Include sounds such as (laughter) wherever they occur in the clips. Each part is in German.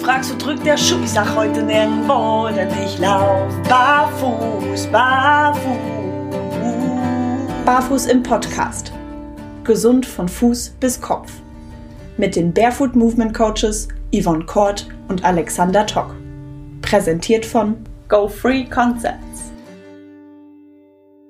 fragst, wo drückt der Schuh? Ich sag heute nirgendwo, denn ich lauf barfuß, barfuß. Barfuß im Podcast. Gesund von Fuß bis Kopf. Mit den Barefoot Movement Coaches Yvonne Kort und Alexander Tock. Präsentiert von Go Free Concepts.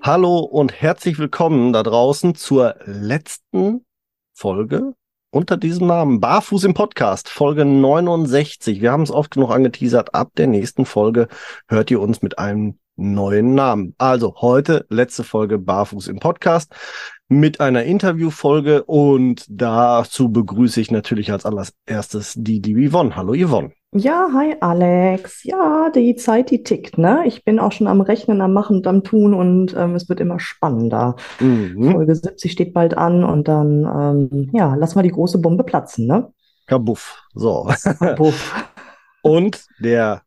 Hallo und herzlich willkommen da draußen zur letzten Folge unter diesem Namen Barfuß im Podcast, Folge 69. Wir haben es oft genug angeteasert. Ab der nächsten Folge hört ihr uns mit einem neuen Namen. Also heute letzte Folge Barfuß im Podcast mit einer Interviewfolge und dazu begrüße ich natürlich als allererstes die, die Yvonne. Hallo Yvonne. Ja, hi Alex. Ja, die Zeit, die tickt, ne? Ich bin auch schon am Rechnen, am Machen und am Tun und ähm, es wird immer spannender. Mhm. Folge 70 steht bald an und dann, ähm, ja, lass mal die große Bombe platzen, ne? Kabuff. So. (laughs) Kabuff. und der,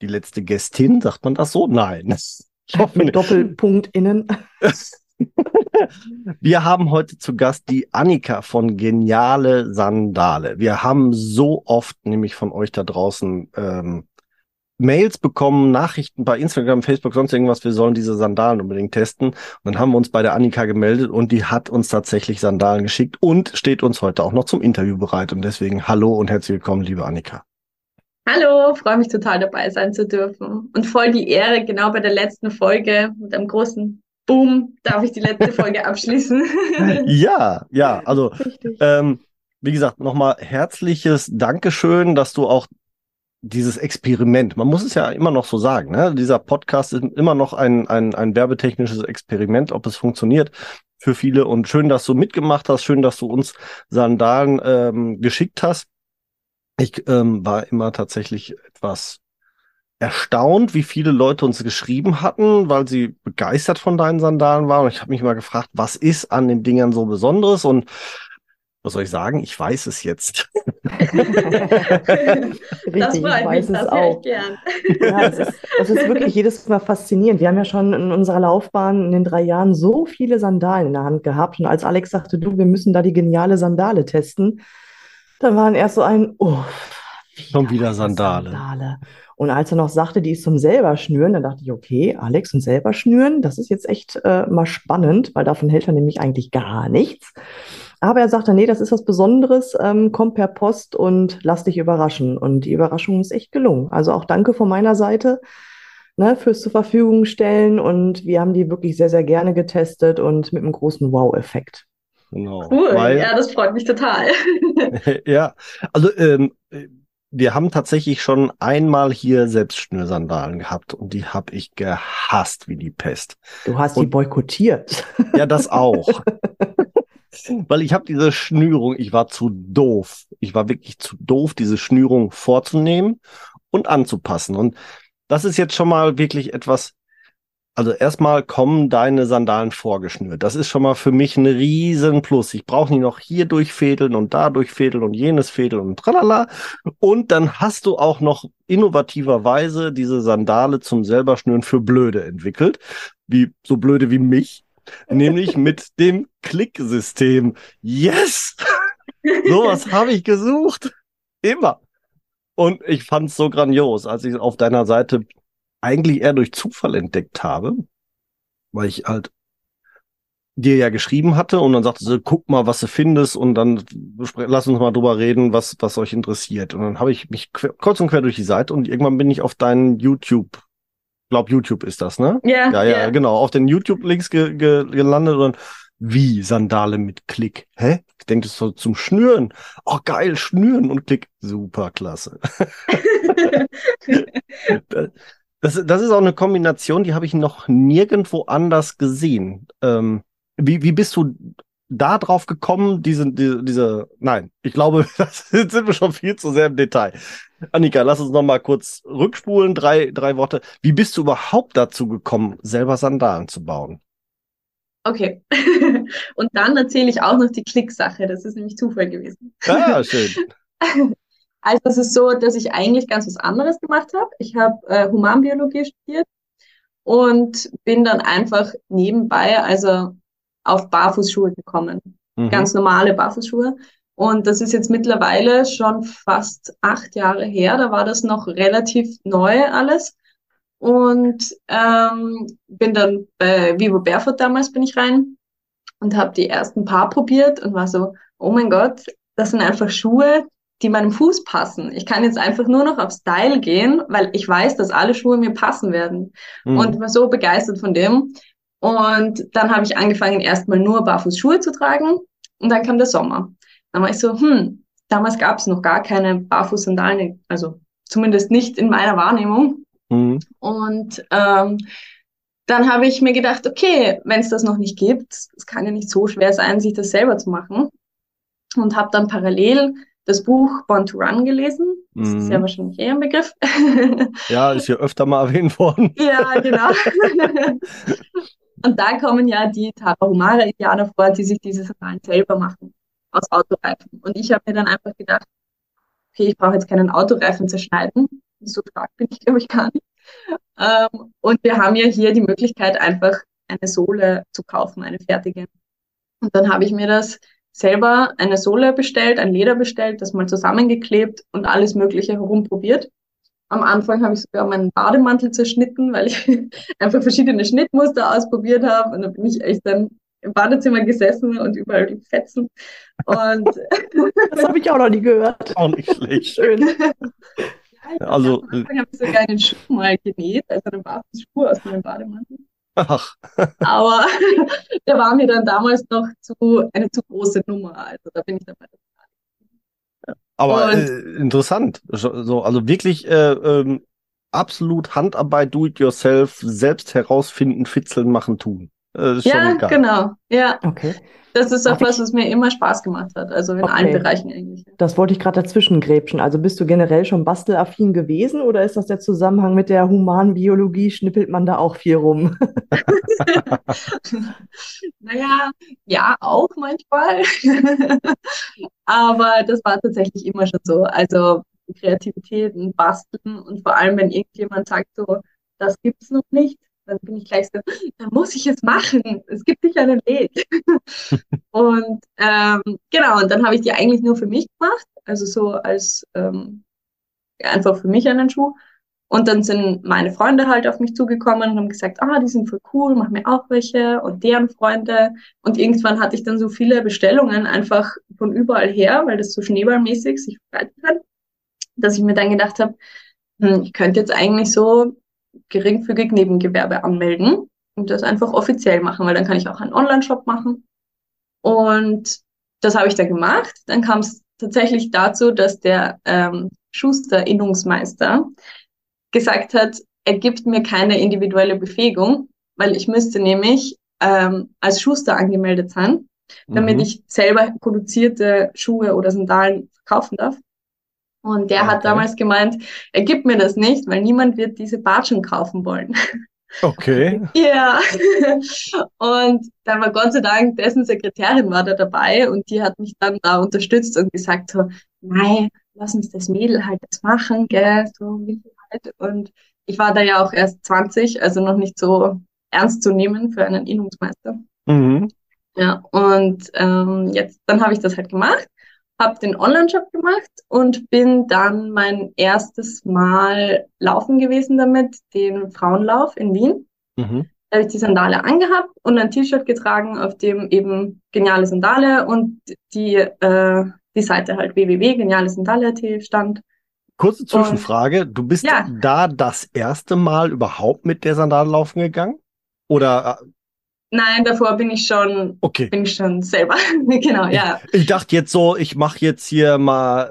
die letzte Gästin, sagt man das so? Nein. (laughs) Ich hoffe, Mit Doppelpunkt innen. (laughs) (laughs) Wir haben heute zu Gast die Annika von Geniale Sandale. Wir haben so oft nämlich von euch da draußen ähm, Mails bekommen, Nachrichten bei Instagram, Facebook, sonst irgendwas, wir sollen diese Sandalen unbedingt testen. Und dann haben wir uns bei der Annika gemeldet und die hat uns tatsächlich Sandalen geschickt und steht uns heute auch noch zum Interview bereit. Und deswegen hallo und herzlich willkommen, liebe Annika. Hallo, freue mich total dabei sein zu dürfen. Und voll die Ehre, genau bei der letzten Folge mit einem großen boom, darf ich die letzte Folge abschließen. (laughs) ja, ja, also ähm, wie gesagt, nochmal herzliches Dankeschön, dass du auch dieses Experiment, man muss es ja immer noch so sagen, ne? dieser Podcast ist immer noch ein, ein, ein werbetechnisches Experiment, ob es funktioniert für viele. Und schön, dass du mitgemacht hast, schön, dass du uns Sandalen ähm, geschickt hast. Ich ähm, war immer tatsächlich etwas erstaunt, wie viele Leute uns geschrieben hatten, weil sie begeistert von deinen Sandalen waren. Und ich habe mich mal gefragt, was ist an den Dingern so Besonderes? Und was soll ich sagen? Ich weiß es jetzt. (laughs) Das freut ich weiß mich, es auch. Gern. Ja, es ist, es ist wirklich jedes Mal faszinierend. Wir haben ja schon in unserer Laufbahn in den drei Jahren so viele Sandalen in der Hand gehabt. Und als Alex sagte, du, wir müssen da die geniale Sandale testen, dann waren erst so ein, oh, Schon wieder Sandale. Sandale. Und als er noch sagte, die ist zum selber schnüren, dann dachte ich, okay, Alex und selber schnüren, das ist jetzt echt äh, mal spannend, weil davon hält er nämlich eigentlich gar nichts. Aber er sagte, nee, das ist was Besonderes, ähm, komm per Post und lass dich überraschen. Und die Überraschung ist echt gelungen. Also auch danke von meiner Seite ne, fürs zur Verfügung stellen. Und wir haben die wirklich sehr, sehr gerne getestet und mit einem großen Wow-Effekt. Genau. Cool, weil, ja, das freut mich total. (laughs) ja, also ähm, wir haben tatsächlich schon einmal hier Selbstschnürsandalen gehabt und die habe ich gehasst wie die Pest. Du hast und, die boykottiert. Ja, das (laughs) auch. Weil ich habe diese Schnürung, ich war zu doof. Ich war wirklich zu doof, diese Schnürung vorzunehmen und anzupassen. Und das ist jetzt schon mal wirklich etwas, also erstmal kommen deine Sandalen vorgeschnürt. Das ist schon mal für mich ein riesen Plus. Ich brauche nicht noch hier durchfädeln und da durchfädeln und jenes fädeln und tralala. Und dann hast du auch noch innovativerweise diese Sandale zum selberschnüren für Blöde entwickelt. Wie, so blöde wie mich. nämlich (laughs) mit dem Klicksystem. Yes! (laughs) Sowas habe ich gesucht. Immer. Und ich fand es so grandios, als ich auf deiner Seite eigentlich eher durch Zufall entdeckt habe, weil ich halt dir ja geschrieben hatte und dann sagte sie, guck mal, was du findest und dann lass uns mal drüber reden, was, was euch interessiert. Und dann habe ich mich quer, kreuz und quer durch die Seite und irgendwann bin ich auf deinen YouTube, glaub YouTube ist das, ne? Yeah, ja, ja, yeah. genau, auf den YouTube-Links ge, ge, gelandet und wie Sandale mit Klick? Hä? Ich denke, das soll zum Schnüren. Oh, geil, Schnüren und Klick. Super klasse. (laughs) (laughs) (laughs) Das, das ist auch eine Kombination, die habe ich noch nirgendwo anders gesehen. Ähm, wie, wie bist du da drauf gekommen, diese, diese, diese, nein, ich glaube, (laughs) das sind wir schon viel zu sehr im Detail. Annika, lass uns noch mal kurz rückspulen, drei, drei Worte. Wie bist du überhaupt dazu gekommen, selber Sandalen zu bauen? Okay. (laughs) Und dann erzähle ich auch noch die Klicksache. Das ist nämlich Zufall gewesen. Ah, schön. (laughs) Also es ist so, dass ich eigentlich ganz was anderes gemacht habe. Ich habe äh, Humanbiologie studiert und bin dann einfach nebenbei, also auf Barfußschuhe gekommen. Mhm. Ganz normale Barfußschuhe. Und das ist jetzt mittlerweile schon fast acht Jahre her. Da war das noch relativ neu alles. Und ähm, bin dann bei Vivo Barefoot damals bin ich rein und habe die ersten paar probiert und war so, oh mein Gott, das sind einfach Schuhe, die meinem Fuß passen. Ich kann jetzt einfach nur noch auf Style gehen, weil ich weiß, dass alle Schuhe mir passen werden. Mhm. Und war so begeistert von dem. Und dann habe ich angefangen, erstmal nur Barfußschuhe zu tragen. Und dann kam der Sommer. Dann war ich so, hm, damals gab es noch gar keine Barfuß-Sandalen, also zumindest nicht in meiner Wahrnehmung. Mhm. Und ähm, dann habe ich mir gedacht, okay, wenn es das noch nicht gibt, es kann ja nicht so schwer sein, sich das selber zu machen. Und habe dann parallel das Buch Born to Run gelesen. Das mhm. ist ja mhm. wahrscheinlich eher ein Begriff. (laughs) Ja, ist ja öfter mal erwähnt worden. (laughs) ja, genau. (laughs) Und da kommen ja die Tarahumara-Indianer vor, die sich diese Sandalen selber machen aus Autoreifen. Und ich habe mir dann einfach gedacht, okay, ich brauche jetzt keinen Autoreifen zerschneiden. So stark bin ich, glaube ich, gar nicht. Ähm, und wir haben ja hier die Möglichkeit, einfach eine Sohle zu kaufen, eine fertige. Und dann habe ich mir das selber eine Sohle bestellt, ein Leder bestellt, das mal zusammengeklebt und alles Mögliche herumprobiert. Am Anfang habe ich sogar meinen Bademantel zerschnitten, weil ich (laughs) einfach verschiedene Schnittmuster ausprobiert habe. Und dann bin ich echt dann im Badezimmer gesessen und überall die Fetzen. Und (laughs) das habe ich auch noch nie gehört. Auch nicht schlecht. Schön. Ja, also, am Anfang habe ich sogar einen Schuh mal genäht, also einen Schuh aus meinem Bademantel. Ach. Aber (laughs) der war mir dann damals noch zu, eine zu große Nummer. Also da bin ich dabei. Aber äh, interessant. So, also wirklich äh, ähm, absolut Handarbeit, do it yourself, selbst herausfinden, fitzeln, machen, tun. Äh, ja, genau. Ja. Okay. Das ist auch was, was mir immer Spaß gemacht hat. Also in okay. allen Bereichen eigentlich. Das wollte ich gerade dazwischen gräbschen. Also bist du generell schon bastelaffin gewesen oder ist das der Zusammenhang mit der Humanbiologie? Schnippelt man da auch viel rum? (laughs) naja, ja, auch manchmal. (laughs) Aber das war tatsächlich immer schon so. Also Kreativität und Basteln und vor allem, wenn irgendjemand sagt so, das gibt's noch nicht, dann bin ich gleich so, dann muss ich es machen. Es gibt nicht einen Weg. (laughs) und ähm, genau, und dann habe ich die eigentlich nur für mich gemacht, also so als ähm, einfach für mich einen Schuh. Und dann sind meine Freunde halt auf mich zugekommen und haben gesagt, ah, die sind voll cool, mach mir auch welche und deren Freunde. Und irgendwann hatte ich dann so viele Bestellungen einfach von überall her, weil das so schneeballmäßig sich verbreitet hat, dass ich mir dann gedacht habe, hm, ich könnte jetzt eigentlich so geringfügig Nebengewerbe anmelden und das einfach offiziell machen, weil dann kann ich auch einen Online-Shop machen. Und das habe ich dann gemacht. Dann kam es tatsächlich dazu, dass der ähm, Schuster-Innungsmeister gesagt hat, er gibt mir keine individuelle Befähigung, weil ich müsste nämlich ähm, als Schuster angemeldet sein, damit mhm. ich selber produzierte Schuhe oder Sandalen verkaufen darf. Und der okay. hat damals gemeint, er gibt mir das nicht, weil niemand wird diese Batschen kaufen wollen. Okay. (laughs) ja. Und dann war Gott sei Dank dessen Sekretärin war da dabei und die hat mich dann da unterstützt und gesagt so, nein, lass uns das Mädel halt das machen, gell, so wie halt. Und ich war da ja auch erst 20, also noch nicht so ernst zu nehmen für einen Innungsmeister. Mhm. Ja, und ähm, jetzt, dann habe ich das halt gemacht habe den Online-Shop gemacht und bin dann mein erstes Mal laufen gewesen damit, den Frauenlauf in Wien. Mhm. Da habe ich die Sandale angehabt und ein T-Shirt getragen, auf dem eben geniale Sandale und die, äh, die Seite halt www.genialesandale.at stand. Kurze Zwischenfrage. Und, du bist ja. da das erste Mal überhaupt mit der Sandale laufen gegangen? Oder äh, Nein, davor bin ich schon, okay. bin ich schon selber. (laughs) genau, ja. Ich, ich, dachte jetzt so, ich mache jetzt hier mal,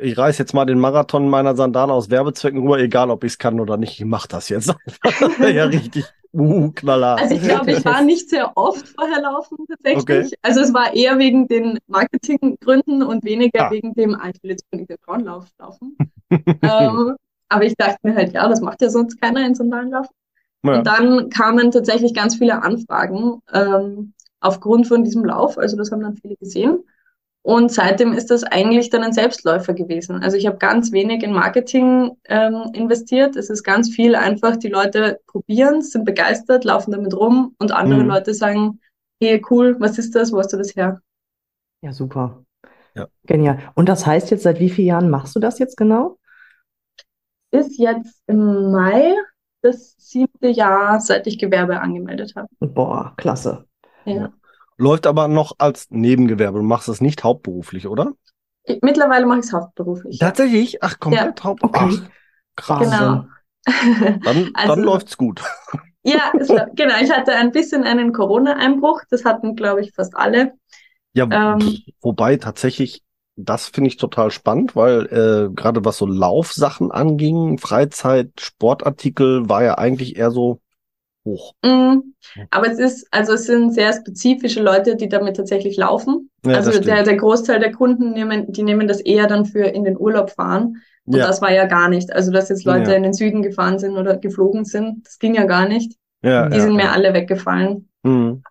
äh, äh, ich reiß jetzt mal den Marathon meiner Sandale aus Werbezwecken rüber, egal ob ich es kann oder nicht. Ich mache das jetzt. (laughs) ja, richtig. Uh, knaller. Also ich glaube, ich war nicht sehr oft vorher laufen tatsächlich. Okay. Also es war eher wegen den Marketinggründen und weniger ah. wegen dem, ah, ich will jetzt unbedingt den Frauenlauf laufen. (laughs) ähm, aber ich dachte mir halt, ja, das macht ja sonst keiner in Sandalen laufen. Ja. Und dann kamen tatsächlich ganz viele Anfragen ähm, aufgrund von diesem Lauf. Also das haben dann viele gesehen. Und seitdem ist das eigentlich dann ein Selbstläufer gewesen. Also ich habe ganz wenig in Marketing ähm, investiert. Es ist ganz viel einfach, die Leute probieren, sind begeistert, laufen damit rum und andere mhm. Leute sagen, hey cool, was ist das, wo hast du das her? Ja, super. Ja. Genial. Und das heißt jetzt, seit wie vielen Jahren machst du das jetzt genau? Ist jetzt im Mai das siebte Jahr, seit ich Gewerbe angemeldet habe. Boah, klasse. Ja. Läuft aber noch als Nebengewerbe. Du machst es nicht hauptberuflich, oder? Ich, mittlerweile mache ich es hauptberuflich. ja. Tatsächlich? Ach, komplett hauptberuflich. Okay. Ach, krass. Genau. Dann, (laughs) Also- dann läuft's gut. Ja, es genau. Ich hatte ein bisschen einen Corona-Einbruch. Das hatten, glaube ich, fast alle. Ja, Ähm. wobei tatsächlich, das finde ich total spannend, weil äh, gerade was so Laufsachen anging, Freizeit, Sportartikel, war ja eigentlich eher so hoch. Mm, Aber es ist, also es sind sehr spezifische Leute, die damit tatsächlich laufen. Ja, also der, der Großteil der Kunden nehmen, die nehmen das eher dann für in den Urlaub fahren. Und Ja, das war ja gar nicht. Also, dass jetzt Leute Ja. in den Süden gefahren sind oder geflogen sind, das ging ja gar nicht. ja, Die sind mir alle weggefallen. Mhm.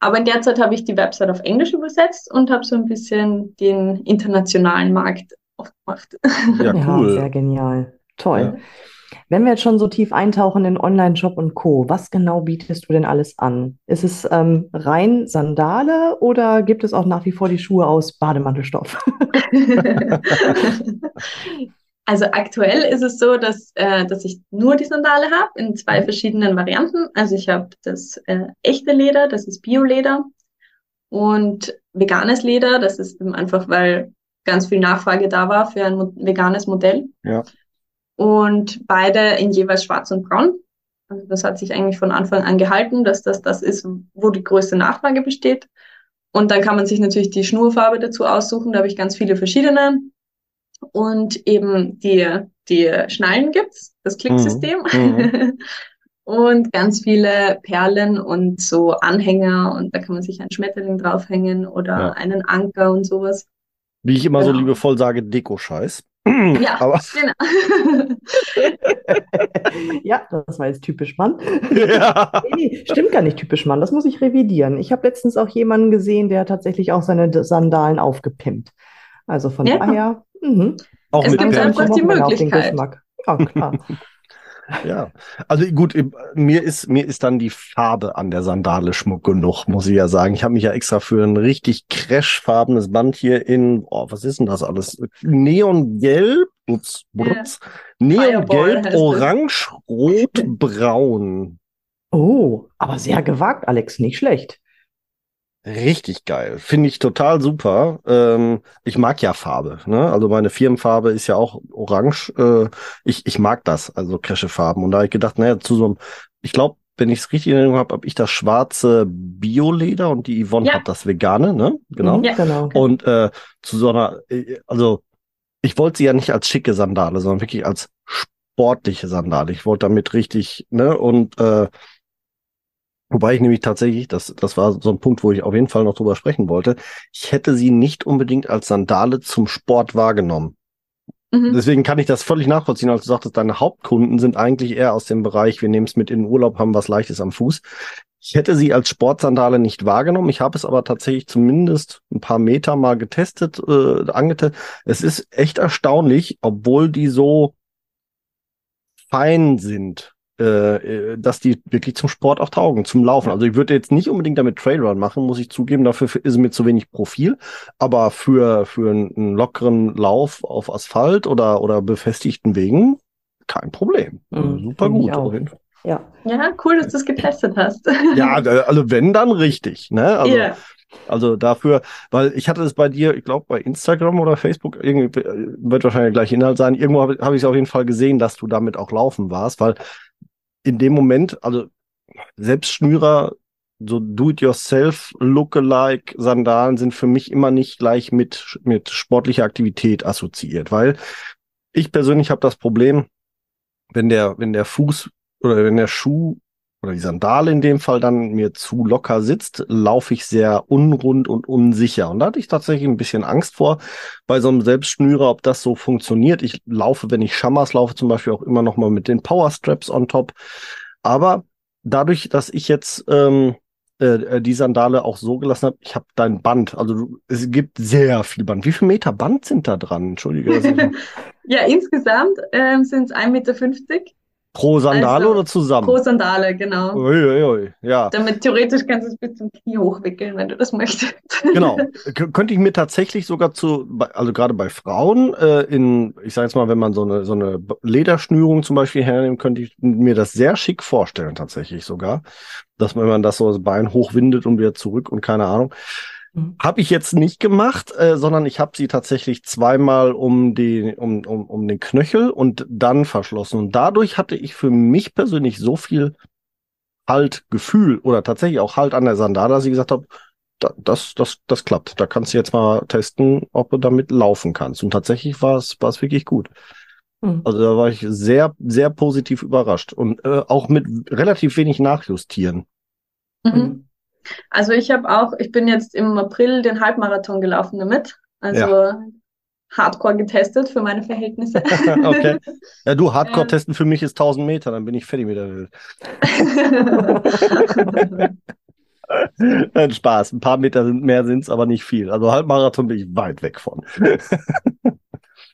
Aber in der Zeit habe ich die Website auf Englisch übersetzt und habe so ein bisschen den internationalen Markt aufgemacht. Ja, Ja, cool. sehr genial. Toll. Ja. Wenn wir jetzt schon so tief eintauchen in Online-Shop und Co., was genau bietest du denn alles an? Ist es ähm, rein Sandale oder gibt es auch nach wie vor die Schuhe aus Bademantelstoff? (laughs) (laughs) (laughs) Also aktuell ist es so, dass, äh, dass ich nur die Sandale habe in zwei verschiedenen Varianten. Also ich habe das äh, echte Leder, das ist Bio-Leder und veganes Leder, das ist eben einfach, weil ganz viel Nachfrage da war für ein veganes Modell. Ja. Und beide in jeweils schwarz und braun. Also das hat sich eigentlich von Anfang an gehalten, dass das das ist, wo die größte Nachfrage besteht. Und dann kann man sich natürlich die Schnurfarbe dazu aussuchen. Da habe ich ganz viele verschiedene. Und eben die, die Schnallen gibt's, das Klicksystem. Mhm. (laughs) Und ganz viele Perlen und so Anhänger. Und da kann man sich einen Schmetterling draufhängen oder Ja. einen Anker und sowas. Wie ich immer so Genau. liebevoll sage, Deko-Scheiß. (clears throat) Ja, Aber genau. (laughs) Ja, das war jetzt typisch Mann. ja. Nee, stimmt gar nicht typisch Mann, das muss ich revidieren. Ich habe letztens auch jemanden gesehen, der tatsächlich auch seine Sandalen aufgepimpt. Also von Ja. daher, mhm. auch Es mit gibt einfach die Möglichkeit. Geschmack. Ja, klar. (laughs) Ja, also gut, mir ist mir ist dann die Farbe an der Sandale Schmuck genug, muss ich ja sagen. Ich habe mich ja extra für ein richtig crashfarbenes Band hier in, oh, was ist denn das alles? Neongelb, ups, brutz, Neongelb, Fireball heißt das. Orange, Rot, Braun. Oh, aber sehr gewagt, Alex, nicht schlecht. Richtig geil. Finde ich total super. Ähm, ich mag ja Farbe, ne? Also meine Firmenfarbe ist ja auch orange. Äh, ich, ich mag das, also Crashfarben. Und da habe ich gedacht, naja, zu so einem, ich glaube, wenn ich es richtig in Erinnerung habe, habe ich das schwarze Bioleder und die Yvonne Ja. hat das vegane, ne? Genau. Mhm, Ja. Genau. Und äh, zu so einer, äh, also ich wollte sie ja nicht als schicke Sandale, sondern wirklich als sportliche Sandale. Ich wollte damit richtig, ne? Und äh, wobei ich nämlich tatsächlich, das, das war so ein Punkt, wo ich auf jeden Fall noch drüber sprechen wollte, ich hätte sie nicht unbedingt als Sandale zum Sport wahrgenommen. Mhm. Deswegen kann ich das völlig nachvollziehen, als du sagtest, deine Hauptkunden sind eigentlich eher aus dem Bereich, wir nehmen es mit in den Urlaub, haben was Leichtes am Fuß. Ich hätte sie als Sportsandale nicht wahrgenommen. Ich habe es aber tatsächlich zumindest ein paar Meter mal getestet, äh, angetestet. Es ist echt erstaunlich, obwohl die so fein sind, äh, äh, dass die wirklich zum Sport auch taugen, zum Laufen. Also ich würde jetzt nicht unbedingt damit Trailrun machen, muss ich zugeben. Dafür ist mir zu wenig Profil. Aber für, für einen, lockeren Lauf auf Asphalt oder, oder befestigten Wegen kein Problem. Mhm, super gut. auch. auf jeden Fall. Ja. Ja, cool, dass du es getestet hast. Ja, also wenn, dann richtig. Ne? Also, Ja. also dafür, weil ich hatte es bei dir, ich glaube bei Instagram oder Facebook, irgendwie äh, wird wahrscheinlich der gleiche Inhalt sein. Irgendwo habe hab ich es auf jeden Fall gesehen, dass du damit auch laufen warst, weil in dem Moment, also selbst Schnürer, so do-it-yourself, lookalike Sandalen sind für mich immer nicht gleich mit, mit sportlicher Aktivität assoziiert, weil ich persönlich habe das Problem, wenn der, wenn der Fuß oder wenn der Schuh oder die Sandale in dem Fall dann mir zu locker sitzt, laufe ich sehr unrund und unsicher. Und da hatte ich tatsächlich ein bisschen Angst vor bei so einem Selbstschnürer, ob das so funktioniert. Ich laufe, wenn ich Schammers laufe, zum Beispiel auch immer noch mal mit den Power Straps on top. Aber dadurch, dass ich jetzt ähm, äh, die Sandale auch so gelassen habe, ich habe dein Band, also es gibt sehr viel Band. Wie viel Meter Band sind da dran? Entschuldige. (laughs) Ja, insgesamt ähm, sind es 1,50 Meter. Pro Sandale Also, oder zusammen? Pro Sandale, genau. Uiuiui, ja. Damit theoretisch kannst du es bis zum Knie hochwickeln, wenn du das möchtest. Genau. (laughs) K könnte ich mir tatsächlich sogar zu, also gerade bei Frauen, äh, in, ich sage jetzt mal, wenn man so eine, so eine Lederschnürung zum Beispiel hernimmt, könnte ich mir das sehr schick vorstellen, tatsächlich sogar. Dass man, wenn man das so das Bein hochwindet und wieder zurück und keine Ahnung. Mhm. Habe ich jetzt nicht gemacht, äh, sondern ich habe sie tatsächlich zweimal um, die, um, um, um den Knöchel und dann verschlossen. Und dadurch hatte ich für mich persönlich so viel Halt, Gefühl oder tatsächlich auch Halt an der Sandale, dass ich gesagt habe, da, das, das, das klappt. Da kannst du jetzt mal testen, ob du damit laufen kannst. Und tatsächlich war es, war es wirklich gut. Mhm. Also da war ich sehr, sehr positiv überrascht und äh, auch mit relativ wenig Nachjustieren. Mhm. Also ich habe auch, ich bin jetzt im April den Halbmarathon gelaufen damit. Also Hardcore getestet für meine Verhältnisse. (laughs) okay. Ja, du, Hardcore Ähm. testen für mich ist 1000 Meter, dann bin ich fertig mit der Welt. (laughs) Spaß. Ein paar Meter sind mehr sind's, aber nicht viel. Also Halbmarathon bin ich weit weg von.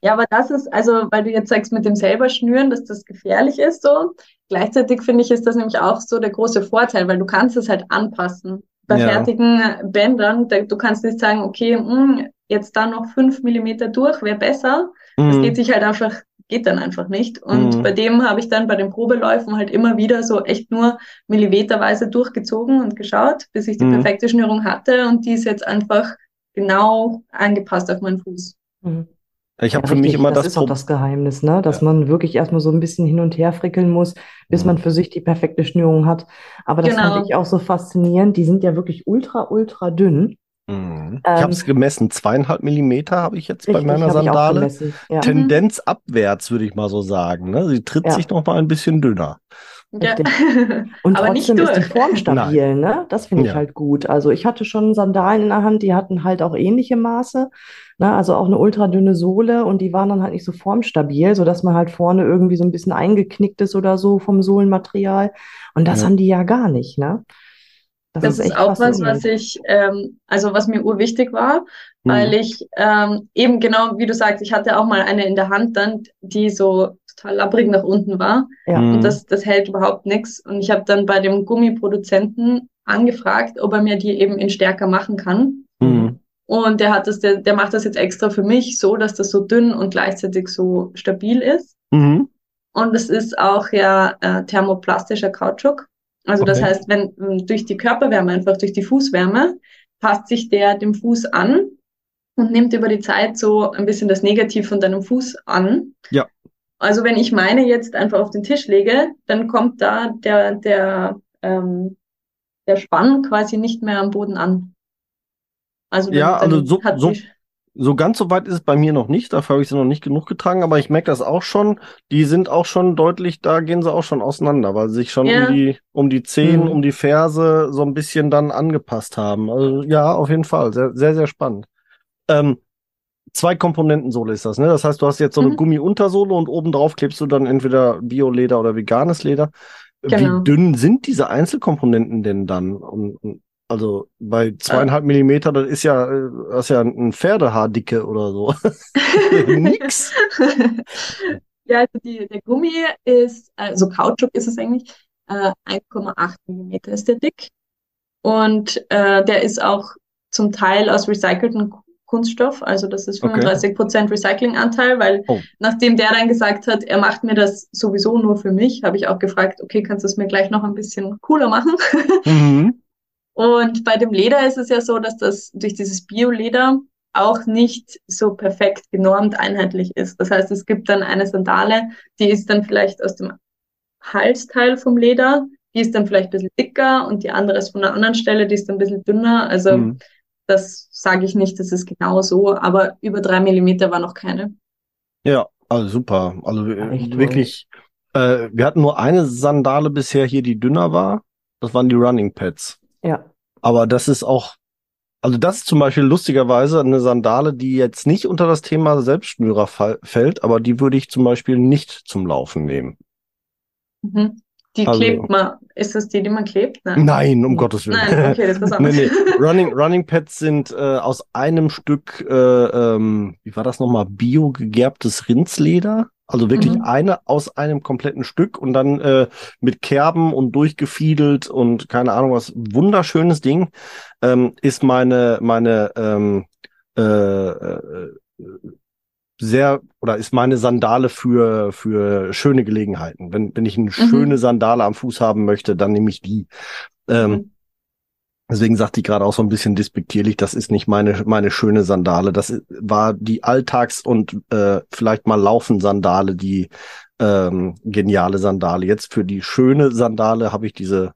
Ja, aber das ist, also, weil du jetzt sagst, mit dem selber schnüren, dass das gefährlich ist, so. Gleichzeitig finde ich, ist das nämlich auch so der große Vorteil, weil du kannst es halt anpassen. Bei Ja. fertigen Bändern, da, du kannst nicht sagen, okay, hm, jetzt da noch fünf Millimeter durch, wäre besser. Das Mhm. geht sich halt einfach, geht dann einfach nicht. Und Mhm. bei dem habe ich dann bei den Probeläufen halt immer wieder so echt nur millimeterweise durchgezogen und geschaut, bis ich die Mhm. perfekte Schnürung hatte und die ist jetzt einfach genau angepasst auf meinen Fuß. Mhm. Ich habe Ja, für mich immer das das ist auch das Geheimnis, ne? Dass Ja. man wirklich erstmal so ein bisschen hin und her frickeln muss, bis Mhm. man für sich die perfekte Schnürung hat. Aber das Genau. fand ich auch so faszinierend. Die sind ja wirklich ultra, ultra dünn. Mhm. Ähm, ich habe es gemessen. Zweieinhalb Millimeter habe ich jetzt bei Richtig, meiner ich auch Sandale. Ja. Tendenz abwärts, würde ich mal so sagen. Ne? Sie tritt Ja. sich noch mal ein bisschen dünner. Ja. (laughs) Und Aber nicht trotzdem ist die. Form (laughs) stabil, ne? Das finde ich Ja. halt gut. Also ich hatte schon Sandalen in der Hand, die hatten halt auch ähnliche Maße, ne? Also auch eine ultradünne Sohle und die waren dann halt nicht so formstabil, sodass man halt vorne irgendwie so ein bisschen eingeknickt ist oder so vom Sohlenmaterial. Und das Ja. haben die ja gar nicht, ne? Das ist echt auch was, was ich, ähm, also was mir urwichtig war, weil Mhm. ich ähm, eben genau, wie du sagst, ich hatte auch mal eine in der Hand dann, die so total labbrig nach unten war Ja. Mhm. und das, das hält überhaupt nichts. Und ich habe dann bei dem Gummiproduzenten angefragt, ob er mir die eben in stärker machen kann. Mhm. Und der hat das, der, der macht das jetzt extra für mich so, dass das so dünn und gleichzeitig so stabil ist. Mhm. Und es ist auch ja äh, thermoplastischer Kautschuk. Also das Okay. heißt, wenn ähm, durch die Körperwärme, einfach durch die Fußwärme, passt sich der dem Fuß an und nimmt über die Zeit so ein bisschen das Negativ von deinem Fuß an. Ja. Also wenn ich meine jetzt einfach auf den Tisch lege, dann kommt da der, der, ähm, der Spann quasi nicht mehr am Boden an. Also dann, Ja, also so- so- So ganz so weit ist es bei mir noch nicht. Dafür habe ich sie noch nicht genug getragen, aber ich merke das auch schon. Die sind auch schon deutlich, da gehen sie auch schon auseinander, weil sie sich schon Ja. um die, um die Zehen, Mhm. um die Ferse so ein bisschen dann angepasst haben. Also ja, auf jeden Fall. Sehr, sehr, sehr spannend. Ähm, zwei Komponentensohle ist das, ne? Das heißt, du hast jetzt so eine Mhm. Gummi-Untersohle und obendrauf klebst du dann entweder Bio-Leder oder veganes Leder. Genau. Wie dünn sind diese Einzelkomponenten denn dann? Und, und also bei zweieinhalb Millimeter, das ist ja, äh, das ist ja ein Pferdehaardicke oder so. (laughs) Nix. (laughs) Ja, also die, der Gummi ist, also Kautschuk ist es eigentlich, äh, 1,8 Millimeter ist der dick. Und äh, der ist auch zum Teil aus recyceltem Kunststoff, also das ist Okay. 35% Recyclinganteil, weil Oh. nachdem der dann gesagt hat, er macht mir das sowieso nur für mich, habe ich auch gefragt, okay, kannst du es mir gleich noch ein bisschen cooler machen? (laughs) Mhm. Und bei dem Leder ist es ja so, dass das durch dieses Bio-Leder auch nicht so perfekt genormt einheitlich ist. Das heißt, es gibt dann eine Sandale, die ist dann vielleicht aus dem Halsteil vom Leder, die ist dann vielleicht ein bisschen dicker und die andere ist von einer anderen Stelle, die ist dann ein bisschen dünner. Also Mhm. das sage ich nicht, das ist genau so, aber über drei Millimeter war noch keine. Ja, also super. Also echt wirklich, äh, wir hatten nur eine Sandale bisher hier, die dünner war. Das waren die Running Pads. Ja. Aber das ist auch, also das ist zum Beispiel lustigerweise eine Sandale, die jetzt nicht unter das Thema Selbstschnürer fällt, aber die würde ich zum Beispiel nicht zum Laufen nehmen. Mhm. Die Also- klebt man. Ist das die, die man klebt? Nein, um Nee. Gottes Willen. Nein, okay, das ist (laughs) was Nee, anderes. nee. Running, Running Pads sind äh, aus einem Stück, äh, ähm, wie war das nochmal, bio gegerbtes Rindsleder. Also wirklich Mhm. eine aus einem kompletten Stück und dann äh, mit Kerben und durchgefiedelt und keine Ahnung was. Wunderschönes Ding. Ähm, ist meine, meine ähm, äh, äh, sehr oder ist meine Sandale für, für schöne Gelegenheiten. Wenn, wenn ich eine schöne Sandale am Fuß haben möchte, dann nehme ich die. Ähm, Mhm. Deswegen sagte ich gerade auch so ein bisschen despektierlich, das ist nicht meine, meine schöne Sandale. Das war die Alltags- und äh, vielleicht mal Laufen-Sandale, die ähm, geniale Sandale. Jetzt für die schöne Sandale habe ich diese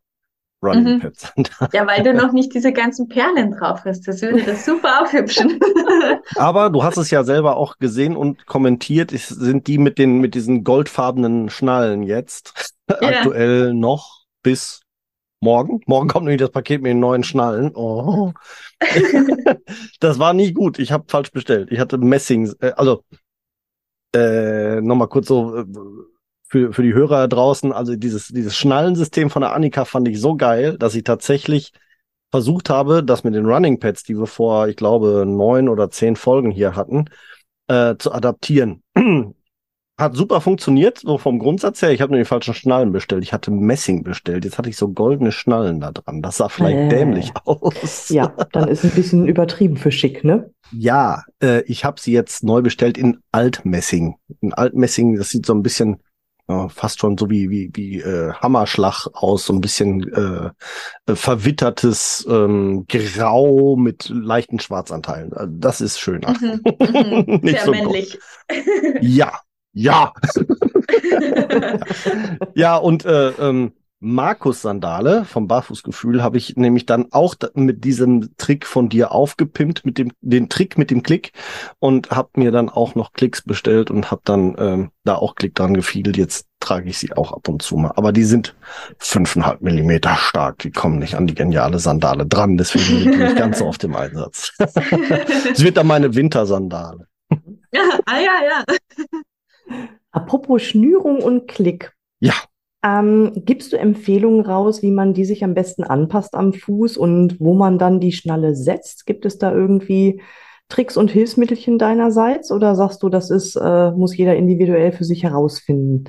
Running Mhm. Pad (laughs) Sandale. Ja, weil du noch nicht diese ganzen Perlen drauf hast. Das würde das super aufhübschen. (laughs) Aber du hast es ja selber auch gesehen und kommentiert, es sind die mit den, mit diesen goldfarbenen Schnallen jetzt aktuell noch bis morgen. Morgen kommt nämlich das Paket mit den neuen Schnallen. Oh. (laughs) das war nie gut. Ich habe falsch bestellt. Ich hatte Messing, äh, also äh, nochmal kurz so äh, für, für die Hörer draußen, also dieses, dieses Schnallensystem von der Annika fand ich so geil, dass ich tatsächlich versucht habe, das mit den Running Pads, die wir vor, ich glaube, neun oder zehn Folgen hier hatten, äh, zu adaptieren. (clears throat) Hat super funktioniert, so vom Grundsatz her. Ich habe nur die falschen Schnallen bestellt. Ich hatte Messing bestellt. Jetzt hatte ich so goldene Schnallen da dran. Das sah vielleicht Äh. dämlich (laughs) aus. Ja, dann ist ein bisschen übertrieben für schick, ne? Ja, äh, ich habe sie jetzt neu bestellt in Altmessing. In Altmessing, das sieht so ein bisschen äh, fast schon so wie wie wie äh, Hammerschlag aus, so ein bisschen äh, äh, verwittertes ähm, Grau mit leichten Schwarzanteilen. Also das ist schöner. Mhm, (laughs) mhm. Nicht Sehr so männlich. Ja, ja, (laughs) ja und äh, ähm, Markus Sandale vom Barfußgefühl habe ich nämlich dann auch mit diesem Trick von dir aufgepimpt, mit dem den Trick mit dem Klick und habe mir dann auch noch Klicks bestellt und habe dann ähm, da auch Klick dran gefiedelt. Jetzt trage ich sie auch ab und zu mal, aber die sind fünfeinhalb Millimeter stark. Die kommen nicht an die geniale Sandale dran, deswegen die nicht ganz so oft im Einsatz. (laughs) Es wird dann meine Wintersandale. (laughs) ah ja, ja. Apropos Schnürung und Klick. Ja. Ähm, gibst du Empfehlungen raus, wie man die sich am besten anpasst am Fuß und wo man dann die Schnalle setzt? Gibt es da irgendwie Tricks und Hilfsmittelchen deinerseits oder sagst du, das ist, äh, muss jeder individuell für sich herausfinden?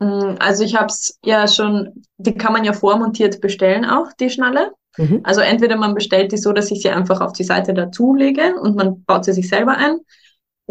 Mm, Also ich habe es ja schon, die kann man ja vormontiert bestellen auch, die Schnalle. Mhm. Also entweder man bestellt die so, dass ich sie einfach auf die Seite dazulege und man baut sie sich selber ein.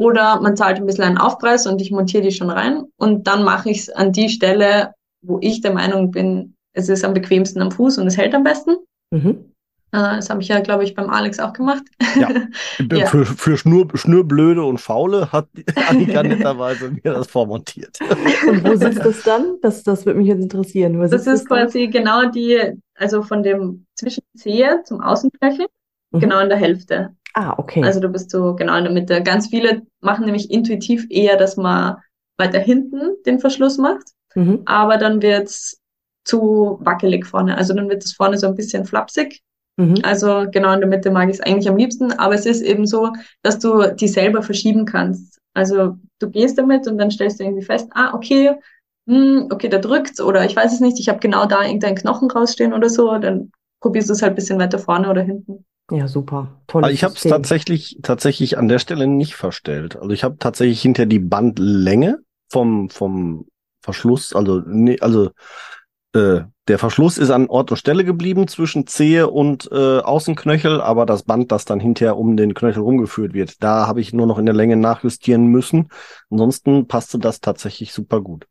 Oder man zahlt ein bisschen einen Aufpreis und ich montiere die schon rein. Und dann mache ich es an die Stelle, wo ich der Meinung bin, es ist am bequemsten am Fuß und es hält am besten. Mhm. Äh, Das habe ich ja, glaube ich, beim Alex auch gemacht. Ja. (laughs) Ja. Für, für Schnur, Schnurblöde und Faule hat die Annika netterweise mir das vormontiert. (laughs) Und wo sitzt das dann? Das, das würde mich jetzt interessieren. Wo Das ist quasi genau die, also von dem Zwischenzehe zum Außenknöchel, Mhm. genau in der Hälfte. Ah, okay. Also du bist so genau in der Mitte. Ganz viele machen nämlich intuitiv eher, dass man weiter hinten den Verschluss macht, Mhm. aber dann wird's zu wackelig vorne. Also dann wird es vorne so ein bisschen flapsig. Mhm. Also genau in der Mitte mag ich es eigentlich am liebsten, aber es ist eben so, dass du die selber verschieben kannst. Also du gehst damit und dann stellst du irgendwie fest, ah, okay, hm, okay, da drückt's oder ich weiß es nicht, ich habe genau da irgendeinen Knochen rausstehen oder so, dann probierst du es halt ein bisschen weiter vorne oder hinten. Ja, super. Tolles Aber ich habe es tatsächlich, tatsächlich an der Stelle nicht verstellt. Also ich habe tatsächlich hinter die Bandlänge vom, vom Verschluss, also, nee, also äh, der Verschluss ist an Ort und Stelle geblieben zwischen Zehe und äh, Außenknöchel, aber das Band, das dann hinterher um den Knöchel rumgeführt wird, da habe ich nur noch in der Länge nachjustieren müssen. Ansonsten passte das tatsächlich super gut.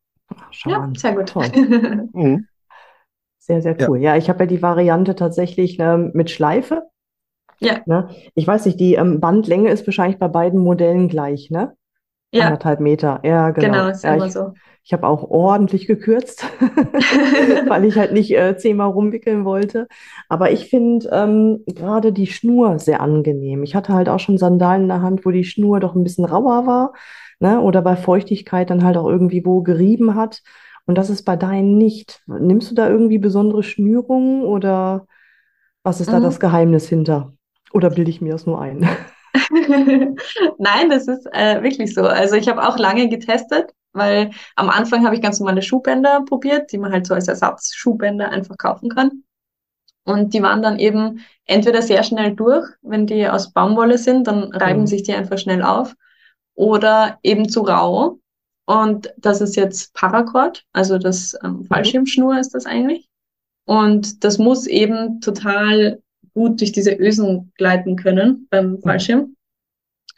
Schau Ja, an. sehr gut. Toll. (laughs) Mhm. Sehr, sehr Ja. cool. Ja, ich habe ja die Variante tatsächlich ähm, mit Schleife. Ja. Ne? Ich weiß nicht, die ähm, Bandlänge ist wahrscheinlich bei beiden Modellen gleich, ne? Ja, Anderthalb Meter. Ja, genau. genau, ist Ja, immer ich so. ich habe auch ordentlich gekürzt, (laughs) weil ich halt nicht äh, zehnmal rumwickeln wollte. Aber ich finde ähm, gerade die Schnur sehr angenehm. Ich hatte halt auch schon Sandalen in der Hand, wo die Schnur doch ein bisschen rauer war, ne? Oder bei Feuchtigkeit dann halt auch irgendwie wo gerieben hat. Und das ist bei deinen nicht. Nimmst du da irgendwie besondere Schnürungen oder was ist da Mhm. das Geheimnis hinter? Oder bilde ich mir das nur ein? (laughs) Nein, das ist äh, wirklich so. Also ich habe auch lange getestet, weil am Anfang habe ich ganz normale Schuhbänder probiert, die man halt so als Ersatzschuhbänder einfach kaufen kann. Und die waren dann eben entweder sehr schnell durch, wenn die aus Baumwolle sind, dann reiben Mhm. sich die einfach schnell auf, oder eben zu rau. und das ist jetzt Paracord, also das ähm, Fallschirmschnur ist das eigentlich. Und das muss eben total gut durch diese Ösen gleiten können beim mhm. Fallschirm.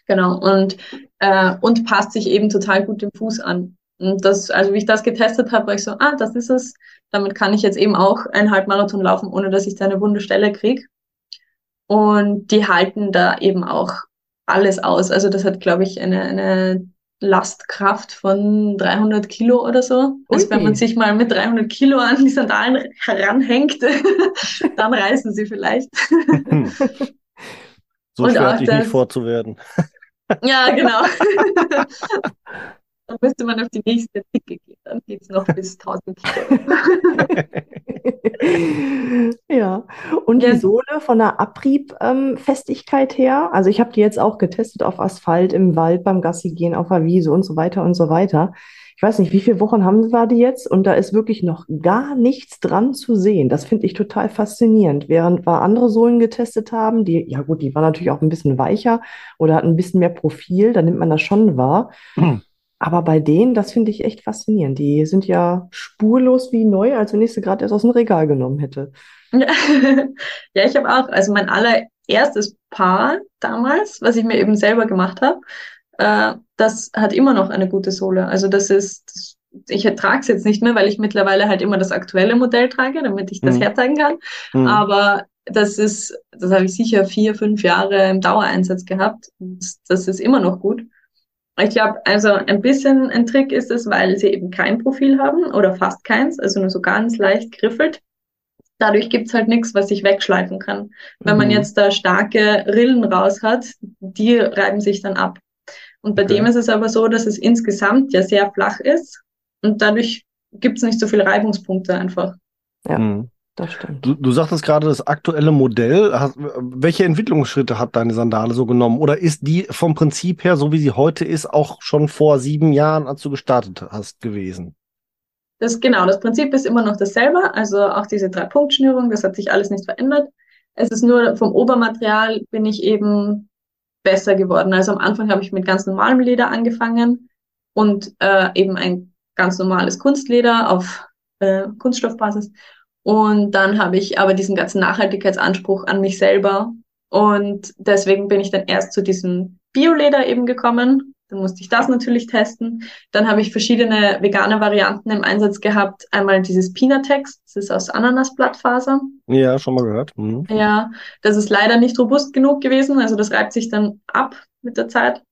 Genau. Und, äh, und passt sich eben total gut dem Fuß an. Und das, also wie ich das getestet habe, war ich so, ah, das ist es. Damit kann ich jetzt eben auch einen Halbmarathon laufen, ohne dass ich da eine wunde Stelle kriege. Und die halten da eben auch alles aus. Also das hat, glaube ich, eine, eine Lastkraft von 300 Kilo oder so. Also wenn man sich mal mit 300 Kilo an die Sandalen heranhängt, (laughs) dann reißen sie vielleicht. so schwer hatte ich nicht vorzuwerden. Ja, genau. (laughs) Dann müsste man auf die nächste Dicke gehen. Dann geht es noch bis (laughs) 1000 Kilo. (laughs) ja. Und ja. die Sohle von der Abriebfestigkeit ähm, her, also ich habe die jetzt auch getestet auf Asphalt, im Wald, beim Gassi gehen, auf der Wiese und so weiter und so weiter. Ich weiß nicht, wie viele Wochen haben wir die jetzt? Und da ist wirklich noch gar nichts dran zu sehen. Das finde ich total faszinierend. Während wir andere Sohlen getestet haben, die, ja gut, die waren natürlich auch ein bisschen weicher oder hatten ein bisschen mehr Profil, da nimmt man das schon wahr. Mhm. Aber bei denen, das finde ich echt faszinierend. Die sind ja spurlos wie neu, als wenn ich sie gerade erst aus dem Regal genommen hätte. (laughs) ja, ich habe auch, also mein allererstes Paar damals, was ich mir eben selber gemacht habe, äh, das hat immer noch eine gute Sohle. Also das ist, das, ich trage es jetzt nicht mehr, weil ich mittlerweile halt immer das aktuelle Modell trage, damit ich das mhm. herzeigen kann. Mhm. Aber das ist, das habe ich sicher vier, fünf Jahre im Dauereinsatz gehabt. Das ist immer noch gut. Ich glaube, also ein bisschen ein Trick ist es, weil sie eben kein Profil haben oder fast keins, also nur so ganz leicht griffelt. Dadurch gibt's halt nichts, was sich wegschleifen kann. Wenn mhm. man jetzt da starke Rillen raus hat, die reiben sich dann ab. Und bei okay. dem ist es aber so, dass es insgesamt ja sehr flach ist und dadurch gibt's nicht so viele Reibungspunkte einfach. Ja. Mhm. Das stimmt. Du, du sagtest gerade das aktuelle Modell. Hast, welche Entwicklungsschritte hat deine Sandale so genommen? Oder ist die vom Prinzip her, so wie sie heute ist, auch schon vor sieben Jahren, als du gestartet hast, gewesen? Das genau, das Prinzip ist immer noch dasselbe. Also auch diese Drei-Punkt-Schnürung, das hat sich alles nicht verändert. Es ist nur vom Obermaterial bin ich eben besser geworden. Also am Anfang habe ich mit ganz normalem Leder angefangen und äh, eben ein ganz normales Kunstleder auf äh, Kunststoffbasis. Und dann habe ich aber diesen ganzen Nachhaltigkeitsanspruch an mich selber. Und deswegen bin ich dann erst zu diesem Bioleder eben gekommen. Dann musste ich das natürlich testen. Dann habe ich verschiedene vegane Varianten im Einsatz gehabt. Einmal dieses Pinatex, das ist aus Ananasblattfaser. Ja, schon mal gehört. Mhm. Ja, das ist leider nicht robust genug gewesen. Also das reibt sich dann ab mit der Zeit.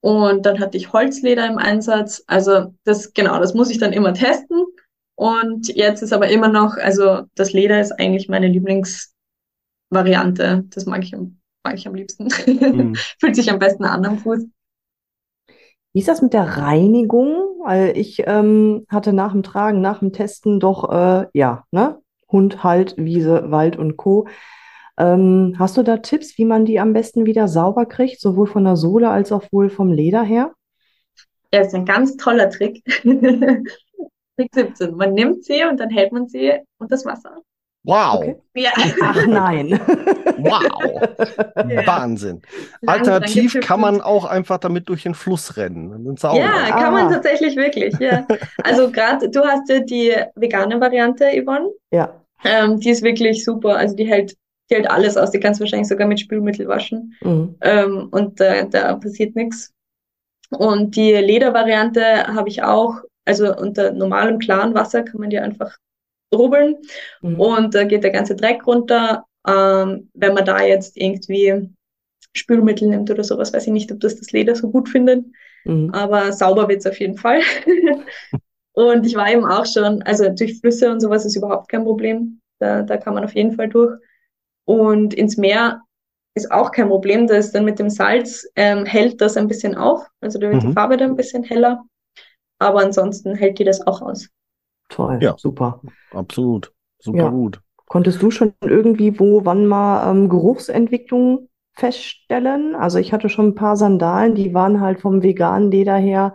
Und dann hatte ich Holzleder im Einsatz. Also das, genau, das muss ich dann immer testen. Und jetzt ist aber immer noch, also das Leder ist eigentlich meine Lieblingsvariante. Das mag ich, mag ich am liebsten. Mhm. (laughs) Fühlt sich am besten an am Fuß. Wie ist das mit der Reinigung? Weil ich ähm, hatte nach dem Tragen, nach dem Testen doch, äh, ja, ne? Hund, Halt, Wiese, Wald und Co. Ähm, hast du da Tipps, wie man die am besten wieder sauber kriegt, sowohl von der Sohle als auch wohl vom Leder her? Ja, ist ein ganz toller Trick. (laughs) Trick 17. Man nimmt sie und dann hält man sie unter das Wasser. Wow. Okay. Ja. Ach nein. Wow. (laughs) Ja. Wahnsinn. Alternativ kann man auch einfach damit durch den Fluss rennen. ja, kann ah. man tatsächlich wirklich. Ja. (laughs) Also gerade, du hast ja die vegane Variante, Yvonne. Ja. Ähm, die ist wirklich super. Also die hält, die hält alles aus. Die kannst du wahrscheinlich sogar mit Spülmittel waschen. Mhm. Ähm, und äh, da passiert nichts. Und die Ledervariante habe ich auch also unter normalem klaren Wasser kann man die einfach rubbeln mhm. und da geht der ganze Dreck runter. Ähm, wenn man da jetzt irgendwie Spülmittel nimmt oder sowas, weiß ich nicht, ob das das Leder so gut findet. Mhm. Aber sauber wird es auf jeden Fall. (laughs) und ich war eben auch schon, also durch Flüsse und sowas ist überhaupt kein Problem. Da, da kann man auf jeden Fall durch. Und ins Meer ist auch kein Problem. Da ist dann mit dem Salz ähm, hält das ein bisschen auf. Also da wird mhm. die Farbe dann ein bisschen heller. Aber ansonsten hält die das auch aus. Toll, ja, super. Absolut, super ja. gut. Konntest du schon irgendwie wo, wann mal ähm, Geruchsentwicklung feststellen? Also ich hatte schon ein paar Sandalen, die waren halt vom veganen Leder her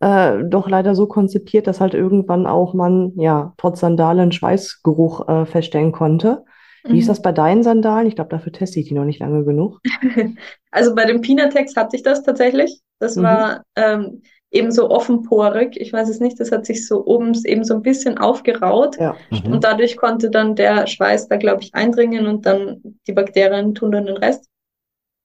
äh, doch leider so konzipiert, dass halt irgendwann auch man ja trotz Sandalen Schweißgeruch äh, feststellen konnte. Wie mhm. ist das bei deinen Sandalen? Ich glaube, dafür teste ich die noch nicht lange genug. (laughs) Also bei dem Pinatex hatte ich das tatsächlich. Das mhm. war, ähm, eben so offenporig. Ich weiß es nicht, das hat sich so oben eben so ein bisschen aufgeraut. Ja. Mhm. Und dadurch konnte dann der Schweiß da, glaube ich, eindringen und dann die Bakterien tun dann den Rest.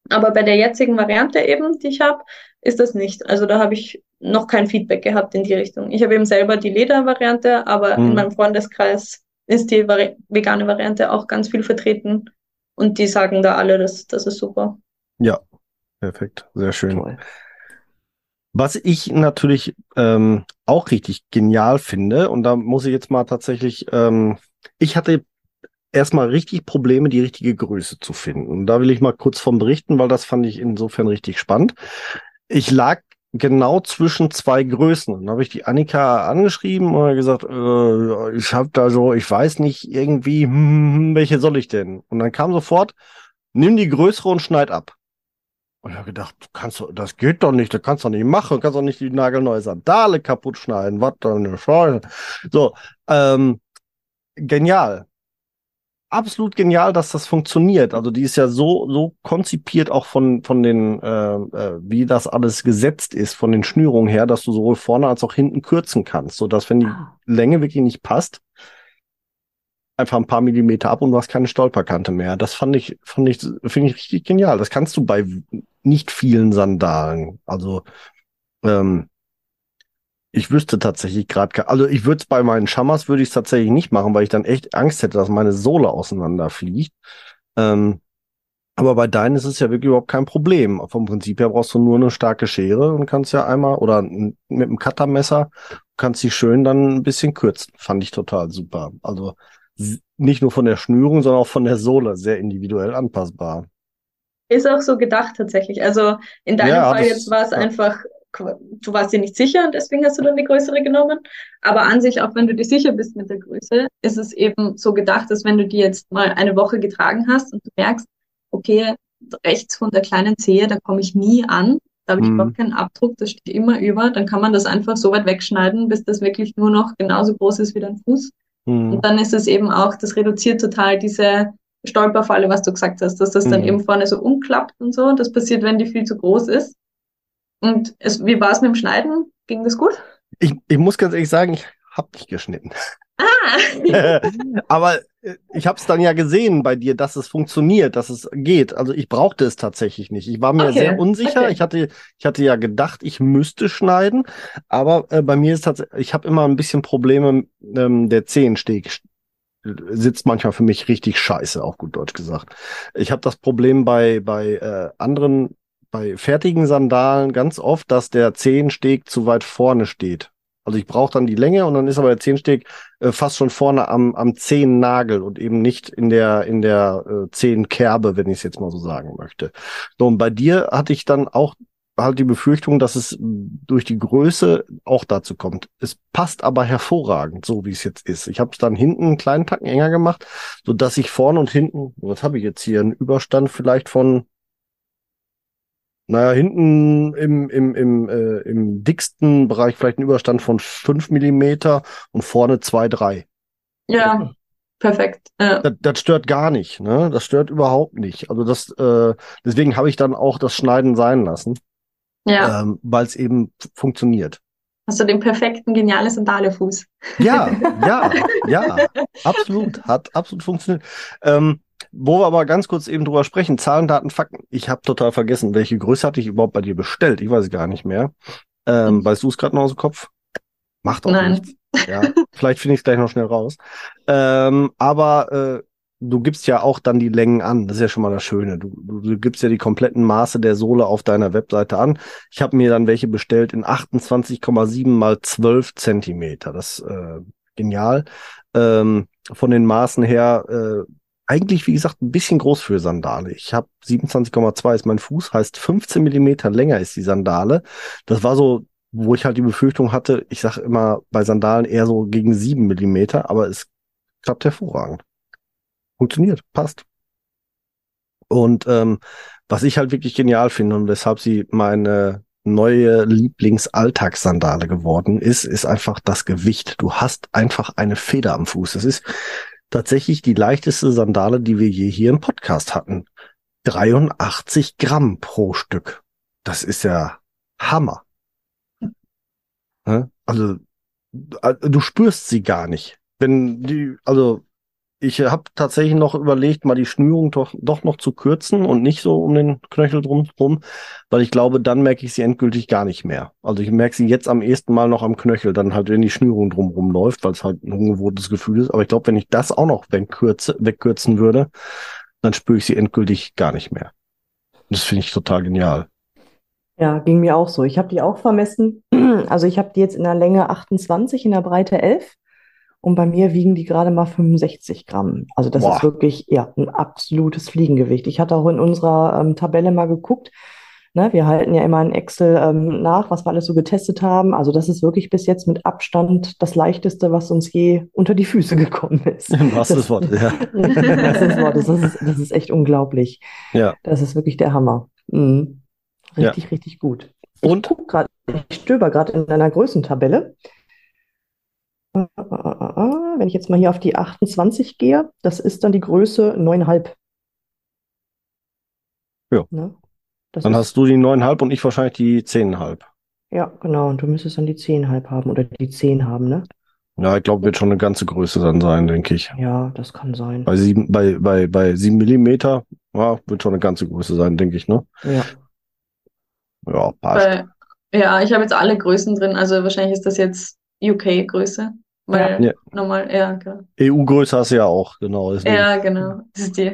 Aber bei der jetzigen Variante eben, die ich habe, ist das nicht. Also da habe ich noch kein Feedback gehabt in die Richtung. Ich habe eben selber die Ledervariante, aber Mhm. in meinem Freundeskreis ist die Vari vegane Variante auch ganz viel vertreten. Und die sagen da alle, das, das ist super. Ja, perfekt, sehr schön. Toll. Was ich natürlich ähm, auch richtig genial finde, und da muss ich jetzt mal tatsächlich, ähm, ich hatte erstmal richtig Probleme, die richtige Größe zu finden. Und da will ich mal kurz von berichten, weil das fand ich insofern richtig spannend. Ich lag genau zwischen zwei Größen. Dann habe ich die Annika angeschrieben und gesagt, äh, ich habe da so, ich weiß nicht irgendwie, hm, welche soll ich denn? Und dann kam sofort, nimm die größere und schneid ab. Und ich habe gedacht, du kannst das geht doch nicht, das kannst du doch nicht machen, du kannst doch nicht die nagelneue Sandale kaputt schneiden, was da eine Scheiße. So, ähm, genial. Absolut genial, dass das funktioniert. Also die ist ja so so konzipiert auch von von den äh, äh, wie das alles gesetzt ist von den Schnürungen her, dass du sowohl vorne als auch hinten kürzen kannst, so dass wenn die Ah. Länge wirklich nicht passt, einfach ein paar Millimeter ab und du hast keine Stolperkante mehr. Das fand ich, fand ich, finde ich richtig genial. Das kannst du bei nicht vielen Sandalen. Also, ähm, ich wüsste tatsächlich gerade, also ich würde es bei meinen Schammers würde ich es tatsächlich nicht machen, weil ich dann echt Angst hätte, dass meine Sohle auseinanderfliegt. Ähm, aber bei deinen ist es ja wirklich überhaupt kein Problem. Vom Prinzip her brauchst du nur eine starke Schere und kannst ja einmal oder mit einem Cuttermesser kannst die schön dann ein bisschen kürzen. Fand ich total super. Also nicht nur von der Schnürung, sondern auch von der Sohle sehr individuell anpassbar. Ist auch so gedacht tatsächlich. Also in deinem Ja, Fall jetzt war es ja. einfach, du warst dir nicht sicher und deswegen hast du dann die größere genommen. Aber an sich, auch wenn du dir sicher bist mit der Größe, ist es eben so gedacht, dass wenn du die jetzt mal eine Woche getragen hast und du merkst, okay, rechts von der kleinen Zehe, da komme ich nie an, da habe ich Mhm. überhaupt keinen Abdruck, das steht immer über, dann kann man das einfach so weit wegschneiden, bis das wirklich nur noch genauso groß ist wie dein Fuß. Hm. Und dann ist es eben auch, das reduziert total diese Stolperfalle, was du gesagt hast, dass das dann Mhm. eben vorne so umklappt und so. Das passiert, wenn die viel zu groß ist. Und es, wie war es mit dem Schneiden? Ging das gut? Ich, ich muss ganz ehrlich sagen, ich habe nicht geschnitten. Ah! (laughs) Aber äh, ich habe es dann ja gesehen bei dir, dass es funktioniert, dass es geht. Also ich brauchte es tatsächlich nicht. Ich war mir Okay, sehr unsicher. okay. Ich hatte, ich hatte ja gedacht, ich müsste schneiden, aber äh, bei mir ist tatsächlich, ich habe immer ein bisschen Probleme. Ähm, der Zehensteg sch- sitzt manchmal für mich richtig scheiße, auch gut Deutsch gesagt. Ich habe das Problem bei bei äh, anderen, bei fertigen Sandalen ganz oft, dass der Zehensteg zu weit vorne steht. Also ich brauche dann die Länge und dann ist aber der Zehensteg äh, fast schon vorne am, am Zehennagel und eben nicht in der, in der äh, Zehenkerbe, wenn ich es jetzt mal so sagen möchte. So, und bei dir hatte ich dann auch halt die Befürchtung, dass es durch die Größe auch dazu kommt. Es passt aber hervorragend, so wie es jetzt ist. Ich habe es dann hinten einen kleinen Tacken enger gemacht, so dass ich vorne und hinten, was habe ich jetzt hier, einen Überstand vielleicht von naja, hinten im, im, im, äh, im dicksten Bereich vielleicht einen Überstand von fünf Millimeter und vorne zwei drei. Ja, perfekt. Ja. Das, das stört gar nicht, ne? Das stört überhaupt nicht. Also das, äh, deswegen habe ich dann auch das Schneiden sein lassen, ja. ähm, weil es eben funktioniert. Hast du den perfekten, genialen Sandalefuß? Ja, (laughs) ja, ja, absolut, hat absolut funktioniert. Ähm, wo wir aber ganz kurz eben drüber sprechen, Zahlen, Daten, Fakten. Ich habe total vergessen, welche Größe hatte ich überhaupt bei dir bestellt? Ich weiß es gar nicht mehr. Ähm, Mhm. weißt du es gerade noch aus dem Kopf? Macht auch Nein. nichts. Ja, vielleicht finde ich es gleich noch schnell raus. Ähm, aber äh, du gibst ja auch dann die Längen an. Das ist ja schon mal das Schöne. Du, du, du gibst ja die kompletten Maße der Sohle auf deiner Webseite an. Ich habe mir dann welche bestellt in 28,7 mal 12 Zentimeter. Das äh, genial. Ähm, von den Maßen her äh, eigentlich, wie gesagt, ein bisschen groß für Sandale. Ich habe 27,2 ist mein Fuß, heißt 15 Millimeter länger ist die Sandale. Das war so, wo ich halt die Befürchtung hatte, ich sage immer bei Sandalen eher so gegen 7 Millimeter, aber es klappt hervorragend. Funktioniert, passt. Und ähm, was ich halt wirklich genial finde und weshalb sie meine neue Lieblingsalltagssandale geworden ist, ist einfach das Gewicht. Du hast einfach eine Feder am Fuß. Das ist tatsächlich die leichteste Sandale, die wir je hier im Podcast hatten. 83 Gramm pro Stück. Das ist ja Hammer. Ne? Also äh, du spürst sie gar nicht. Wenn die, also ich habe tatsächlich noch überlegt, mal die Schnürung doch, doch noch zu kürzen und nicht so um den Knöchel drumherum, weil ich glaube, dann merke ich sie endgültig gar nicht mehr. Also ich merke sie jetzt am ehesten mal noch am Knöchel, dann halt, wenn die Schnürung drumherum läuft, weil es halt ein ungewohntes Gefühl ist. Aber ich glaube, wenn ich das auch noch wegkürze, wegkürzen würde, dann spüre ich sie endgültig gar nicht mehr. Das finde ich total genial. Ja, ging mir auch so. Ich habe die auch vermessen. (clears throat) Also ich habe die jetzt in der Länge 28, in der Breite 11 und bei mir wiegen die gerade mal 65 Gramm. Also das Boah. ist wirklich ja, ein absolutes Fliegengewicht. Ich hatte auch in unserer ähm, Tabelle mal geguckt. Ne, wir halten ja immer in Excel ähm, nach, was wir alles so getestet haben. Also das ist wirklich bis jetzt mit Abstand das leichteste, was uns je unter die Füße (laughs) gekommen ist. Im wahrsten des Wortes, ja. (laughs) Das ist, das, ist, das ist echt unglaublich. Ja. Das ist wirklich der Hammer. Mhm. Ja. Richtig, richtig gut. Ich Und? guck grad, ich stöber gerade in einer Größentabelle. Wenn ich jetzt mal hier auf die 28 gehe, das ist dann die Größe 9,5. Ja. Ne? Das Dann hast du die 9,5 und ich wahrscheinlich die 10,5. ja, genau. Und du müsstest dann die 10,5 haben oder die 10 haben, ne? Ja, ich glaube, wird schon eine ganze Größe dann sein, denke ich. Ja, das kann sein. Bei sieben, bei, bei, bei sieben Millimeter, ja, wird schon eine ganze Größe sein, denke ich, ne? Ja. Ja, passt. Weil, ja, ich habe jetzt alle Größen drin, also wahrscheinlich ist das jetzt UK-Größe, weil Ja. normal, ja, genau. EU-Größe hast du ja auch, genau. Ja, genau. Das ist die,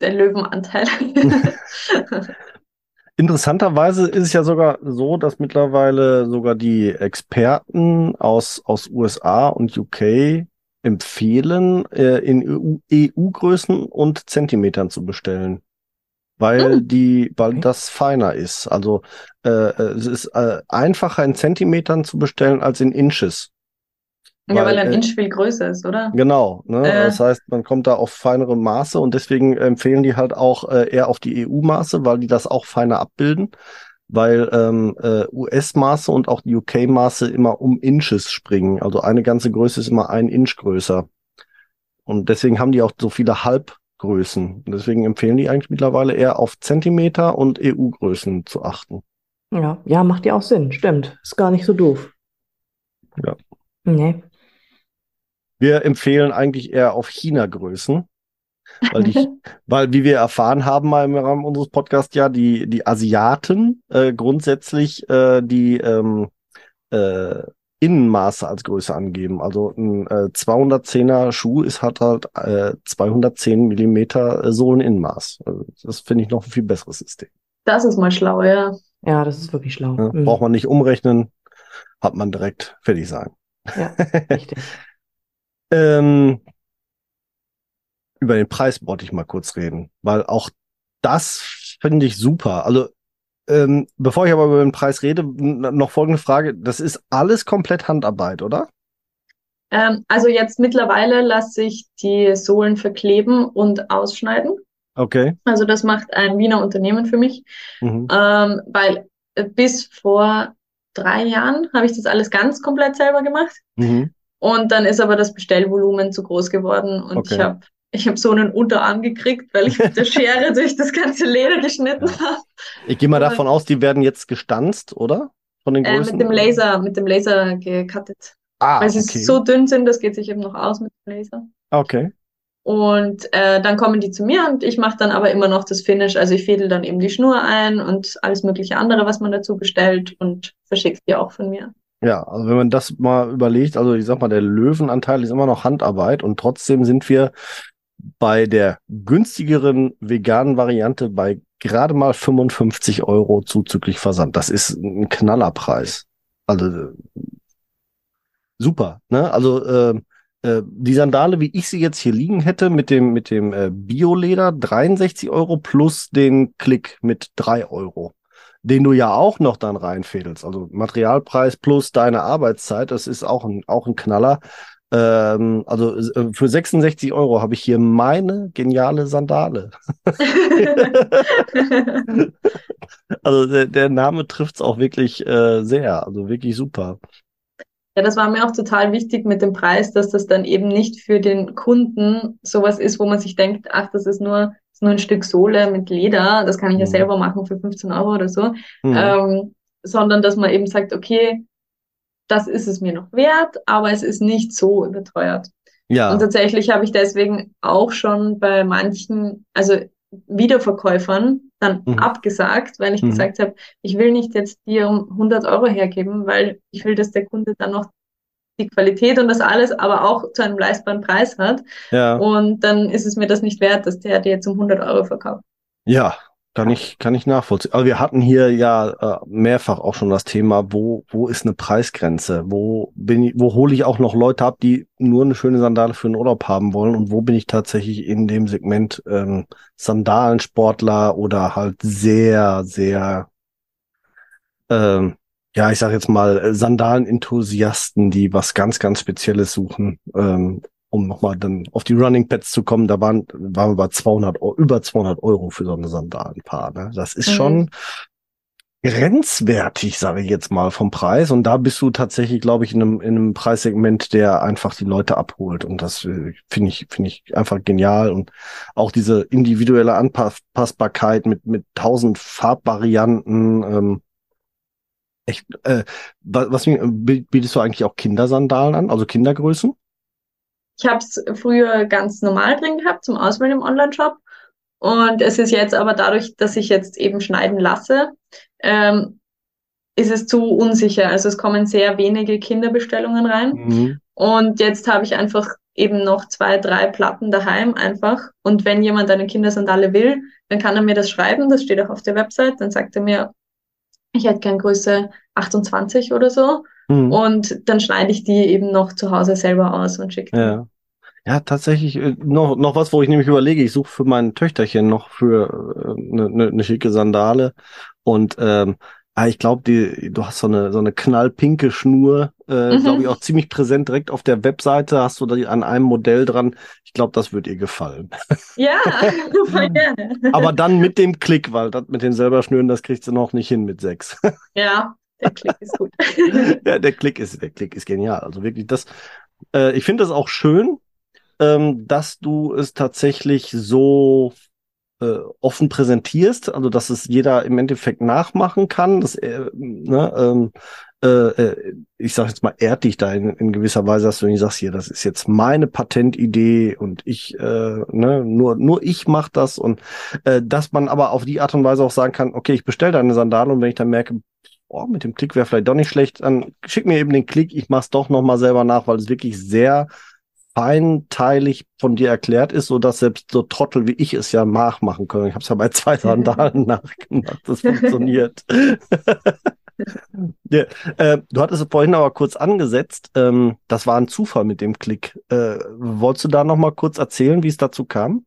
der Löwenanteil. (laughs) Interessanterweise ist es ja sogar so, dass mittlerweile sogar die Experten aus, aus USA und UK empfehlen, äh, in EU-Größen und Zentimetern zu bestellen. Weil Hm. die, weil Okay. das feiner ist. Also äh, äh, es ist äh, einfacher in Zentimetern zu bestellen als in Inches. Ja, weil ein äh, Inch viel größer ist, oder? Genau, ne? Äh. Das heißt, man kommt da auf feinere Maße und deswegen empfehlen die halt auch äh, eher auf die EU-Maße, weil die das auch feiner abbilden, weil ähm, äh, US-Maße und auch die UK-Maße immer um Inches springen. Also eine ganze Größe ist immer ein Inch größer. Und deswegen haben die auch so viele Halbgrößen. Und deswegen empfehlen die eigentlich mittlerweile eher auf Zentimeter und EU-Größen zu achten. Ja, ja, macht ja auch Sinn. Stimmt. Ist gar nicht so doof. Ja. Nee. Wir empfehlen eigentlich eher auf China-Größen, weil die, (laughs) weil wie wir erfahren haben mal im Rahmen unseres Podcasts ja, die, die Asiaten äh, grundsätzlich äh, die ähm, äh, Innenmaße als Größe angeben. Also ein äh, 210er Schuh ist hat halt äh, 210 Millimeter äh, Sohleninnenmaß. Also das finde ich noch ein viel besseres System. Das ist mal schlau, ja. Ja, das ist wirklich schlau. Ne? Mhm. Braucht man nicht umrechnen, hat man direkt fertig sein. Ja, (laughs) richtig. Ähm, über den Preis wollte ich mal kurz reden, weil auch das finde ich super. Also, ähm, bevor ich aber über den Preis rede, noch folgende Frage. Das ist alles komplett Handarbeit, oder? Ähm, also jetzt mittlerweile lasse ich die Sohlen verkleben und ausschneiden. Okay. Also das macht ein Wiener Unternehmen für mich, Mhm. ähm, weil äh, bis vor drei Jahren habe ich das alles ganz komplett selber gemacht. Mhm. Und dann ist aber das Bestellvolumen zu groß geworden und Okay. ich habe ich hab so einen Unterarm gekriegt, weil ich mit der (laughs) Schere durch das ganze Leder geschnitten Ja. habe. Ich gehe mal davon aus, die werden jetzt gestanzt, oder? Von den Äh, Größen? mit dem Laser, mit dem Laser gecuttet. Ah, Weil sie okay. so dünn sind, das geht sich eben noch aus mit dem Laser. Okay. Und äh, dann kommen die zu mir und ich mache dann aber immer noch das Finish. Also ich fädel dann eben die Schnur ein und alles mögliche andere, was man dazu bestellt und verschickt die auch von mir. Ja, also wenn man das mal überlegt, also ich sag mal, der Löwenanteil ist immer noch Handarbeit und trotzdem sind wir bei der günstigeren veganen Variante bei gerade mal 55 Euro zuzüglich Versand. Das ist ein Knallerpreis. Also äh, super, ne? Also äh, äh, die Sandale, wie ich sie jetzt hier liegen hätte, mit dem mit dem äh, Bioleder 63 Euro plus den Klick mit 3 Euro den du ja auch noch dann reinfädelst. Also Materialpreis plus deine Arbeitszeit, das ist auch ein, auch ein Knaller. Ähm, also äh, für 66 Euro habe ich hier meine geniale Sandale. (laughs) Also der, der Name trifft's auch wirklich äh, sehr, also wirklich super. Ja, das war mir auch total wichtig mit dem Preis, dass das dann eben nicht für den Kunden sowas ist, wo man sich denkt, ach, das ist nur, ist nur ein Stück Sohle mit Leder, das kann ich ja Mhm. selber machen für 15 Euro oder so, Hm. ähm, sondern dass man eben sagt, okay, das ist es mir noch wert, aber es ist nicht so überteuert. Ja. Und tatsächlich habe ich deswegen auch schon bei manchen, also Wiederverkäufern dann Mhm. abgesagt, weil ich Mhm. gesagt habe, ich will nicht jetzt dir um 100 Euro hergeben, weil ich will, dass der Kunde dann noch die Qualität und das alles, aber auch zu einem leistbaren Preis hat. Ja. Und dann ist es mir das nicht wert, dass der dir jetzt um 100 Euro verkauft. Ja, kann ich, kann ich nachvollziehen. Aber wir hatten hier ja äh, mehrfach auch schon das Thema, wo, wo ist eine Preisgrenze? Wo bin ich, wo hole ich auch noch Leute ab, die nur eine schöne Sandale für den Urlaub haben wollen? Und wo bin ich tatsächlich in dem Segment ähm, Sandalensportler oder halt sehr, sehr, ähm, ja, ich sag jetzt mal, Sandalenenthusiasten, die was ganz, ganz Spezielles suchen, ähm, um nochmal dann auf die Running Pads zu kommen, da waren, waren wir bei 200, Eu- über 200 Euro für so eine Sandalenpaar. Ne? Das ist Mhm. schon grenzwertig, sage ich jetzt mal, vom Preis. Und da bist du tatsächlich, glaube ich, in einem, in einem Preissegment, der einfach die Leute abholt. Und das äh, finde ich, finde ich einfach genial. Und auch diese individuelle Anpassbarkeit mit, mit tausend Farbvarianten, ähm, echt, äh, was, was mir- bietest du eigentlich auch Kindersandalen an, also Kindergrößen? Ich habe es früher ganz normal drin gehabt zum Auswählen im Online-Shop. Und es ist jetzt aber dadurch, dass ich jetzt eben schneiden lasse, ähm, ist es zu unsicher. Also es kommen sehr wenige Kinderbestellungen rein. Mhm. Und jetzt habe ich einfach eben noch zwei, drei Platten daheim einfach. Und wenn jemand eine Kindersandale will, dann kann er mir das schreiben. Das steht auch auf der Website. Dann sagt er mir, ich hätte gern Größe 28 oder so. Mhm. Und dann schneide ich die eben noch zu Hause selber aus und schicke die. Ja. Ja, tatsächlich äh, noch, noch was, wo ich nämlich überlege, ich suche für mein Töchterchen noch für eine äh, ne, ne schicke Sandale und ähm, ah, ich glaube, die, du hast so eine so eine knallpinke Schnur, äh, Mhm. glaube ich, auch ziemlich präsent direkt auf der Webseite. Hast du da an einem Modell dran? Ich glaube, das wird ihr gefallen. Ja, (laughs) (laughs) voll gerne. Aber dann mit dem Klick, weil das mit den selber Schnüren, das kriegst du noch nicht hin mit sechs. Ja, der Klick ist gut. (laughs) ja, der Klick ist, der Klick ist genial. Also wirklich, das, äh, ich finde das auch schön, ähm, dass du es tatsächlich so äh, offen präsentierst, also dass es jeder im Endeffekt nachmachen kann. Das, äh, ne, ähm, äh, äh, ich sag jetzt mal, ehrt dich da in, in gewisser Weise, dass du nicht sagst, hier, das ist jetzt meine Patentidee und ich, äh, ne, nur, nur ich mach das und äh, dass man aber auf die Art und Weise auch sagen kann, okay, ich bestelle deine Sandale und wenn ich dann merke, oh, mit dem Klick wäre vielleicht doch nicht schlecht, dann schick mir eben den Klick, ich mach's doch nochmal selber nach, weil es wirklich sehr feinteilig von dir erklärt ist, so dass selbst so Trottel wie ich es ja nachmachen können. Ich habe es ja bei zwei (laughs) Sandalen nachgemacht, das funktioniert. (laughs) ja, äh, du hattest es vorhin aber kurz angesetzt, ähm, das war ein Zufall mit dem Klick. Äh, wolltest du da nochmal kurz erzählen, wie es dazu kam?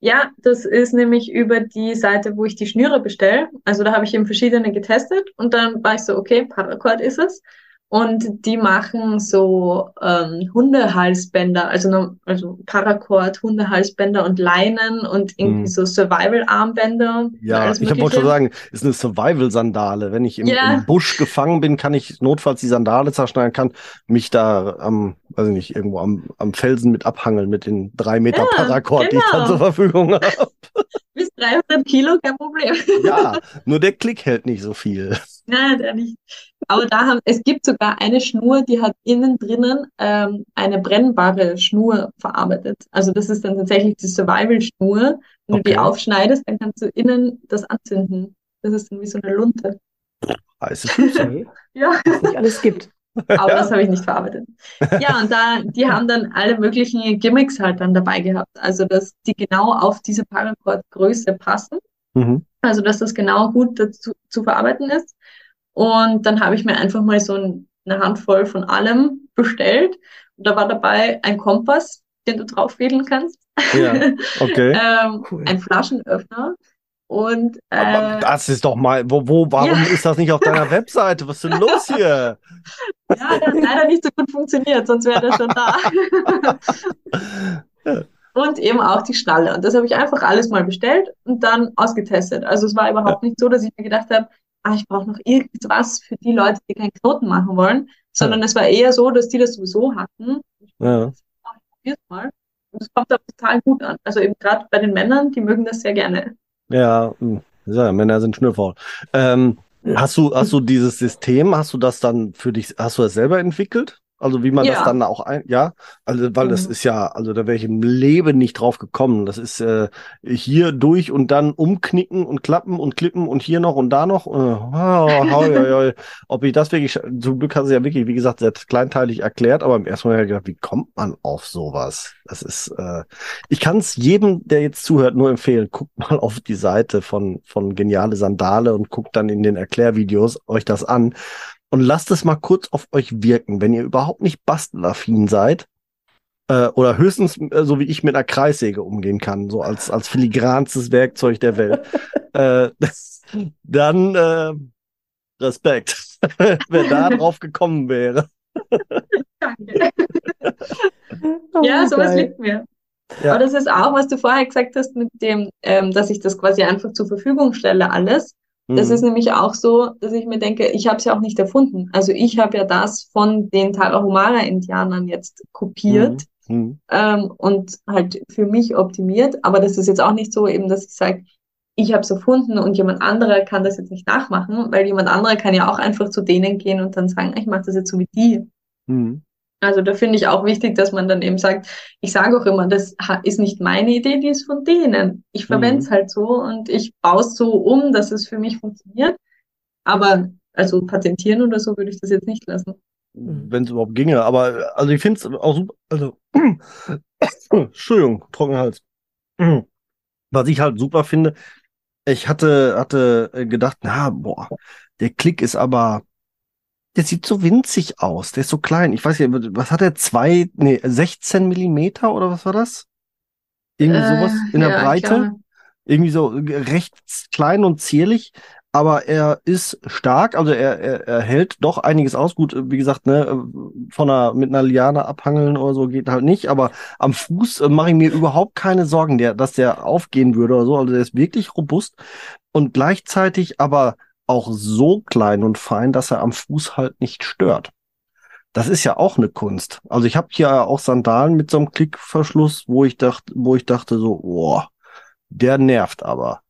Ja, das ist nämlich über die Seite, wo ich die Schnüre bestelle. Also da habe ich eben verschiedene getestet und dann war ich so, okay, Paracord ist es. Und die machen so ähm, Hundehalsbänder, also, also Paracord, Hundehalsbänder und Leinen und irgendwie Hm. so Survival-Armbänder. Ja, ich wollte schon sagen, ist eine Survival-Sandale. Wenn ich im, Ja. im Busch gefangen bin, kann ich notfalls die Sandale zerschneiden, kann mich da am, weiß ich nicht, irgendwo am, am Felsen mit abhangeln mit den drei Meter Ja, Paracord, die ich dann genau. zur Verfügung habe. (laughs) Bis 300 Kilo, kein Problem. Ja, nur der Klick hält nicht so viel. (laughs) Nein, der nicht. Aber da haben, es gibt sogar eine Schnur, die hat innen drinnen ähm, eine brennbare Schnur verarbeitet. Also das ist dann tatsächlich die Survival-Schnur. Wenn du die Okay. aufschneidest, dann kannst du innen das anzünden. Das ist dann wie so eine Lunte. Heiße Füße. Okay, (laughs) Ja, was nicht alles gibt. aber das habe ich nicht verarbeitet. Ja, und da, die haben dann alle möglichen Gimmicks halt dann dabei gehabt. Also, dass die genau auf diese Paracord-Größe passen. Mhm. Also, dass das genau gut dazu zu verarbeiten ist. Und dann habe ich mir einfach mal so ein, eine Handvoll von allem bestellt. Und da war dabei ein Kompass, den du draufwedeln kannst. Ja, (laughs) okay. ähm, Cool. ein Flaschenöffner und Aber äh, das ist doch mal, wo, wo, warum Ja. ist das nicht auf deiner (laughs) Webseite? Was ist denn los hier? ja, der hat leider nicht so gut funktioniert, sonst wäre der schon da. (laughs) Und eben auch die Schnalle. Und das habe ich einfach alles mal bestellt und dann ausgetestet. Also es war überhaupt nicht so, dass ich mir gedacht habe, ah, ich brauche noch irgendwas für die Leute, die keinen Knoten machen wollen, sondern es war eher so, dass die das sowieso hatten. Ja. Ich probier's mal. Und es kommt aber total gut an. Also eben gerade bei den Männern, die mögen das sehr gerne. Ja, hm, ja, Männer sind schnürfaul. Ähm, Hast du, hast du dieses System, hast du das dann für dich, hast du das selber entwickelt? Also wie man das Ja. dann auch ein, ja, also weil das Mhm. ist ja, also da wäre ich im Leben nicht drauf gekommen. Das ist äh, hier durch und dann umknicken und klappen und klippen und hier noch und da noch. Äh, oh, hoi, hoi, hoi. Ob ich das wirklich, zum Glück hast du ja wirklich, wie gesagt, sehr kleinteilig erklärt, aber im ersten Mal habe ich gedacht, wie kommt man auf sowas? Das ist, äh, ich kann es jedem, der jetzt zuhört, nur empfehlen. Guckt mal auf die Seite von, von Geniale Sandale und guckt dann in den Erklärvideos euch das an und lasst es mal kurz auf euch wirken, wenn ihr überhaupt nicht bastelaffin seid äh, oder höchstens äh, so wie ich mit einer Kreissäge umgehen kann, so als als filigranstes Werkzeug der Welt, (laughs) äh, das, (laughs) dann äh, Respekt, (laughs) wer da drauf gekommen wäre. Danke. Oh, Ja, sowas geil. liegt mir. Ja. Aber das ist auch, was du vorher gesagt hast, mit dem, ähm, dass ich das quasi einfach zur Verfügung stelle, alles. Das Mhm. ist nämlich auch so, dass ich mir denke, ich habe es ja auch nicht erfunden. Also ich habe ja das von den Tarahumara-Indianern jetzt kopiert Mhm. ähm, und halt für mich optimiert. Aber das ist jetzt auch nicht so eben, dass ich sage, ich habe es erfunden und jemand anderer kann das jetzt nicht nachmachen, weil jemand anderer kann ja auch einfach zu denen gehen und dann sagen, ich mache das jetzt so wie die. Mhm. Also da finde ich auch wichtig, dass man dann eben sagt, ich sage auch immer, das ist nicht meine Idee, die ist von denen. Ich verwende es halt so und ich baue es so um, dass es für mich funktioniert. Aber also patentieren oder so würde ich das jetzt nicht lassen. wenn es überhaupt ginge. Aber also ich finde es auch super. Also, (coughs) Entschuldigung, trockener Hals. Was ich halt super finde, ich hatte, hatte äh, gedacht, na, boah, der Klick ist aber, der sieht so winzig aus, der ist so klein. Ich weiß nicht, was hat er? Zwei, nee, 16 Millimeter oder was war das? Irgendwie sowas in der Äh, ja, Breite? irgendwie so recht klein und zierlich, aber er ist stark, also er, er, er hält doch einiges aus. Gut, wie gesagt, ne, von einer, mit einer Liane abhangeln oder so geht halt nicht, aber am Fuß äh, mache ich mir überhaupt keine Sorgen, der, dass der aufgehen würde oder so. Also der ist wirklich robust und gleichzeitig aber auch so klein und fein, dass er am Fuß halt nicht stört. Das ist ja auch eine Kunst. Also ich habe hier auch Sandalen mit so einem Klickverschluss, wo ich dachte, wo ich dachte so, boah, der nervt aber.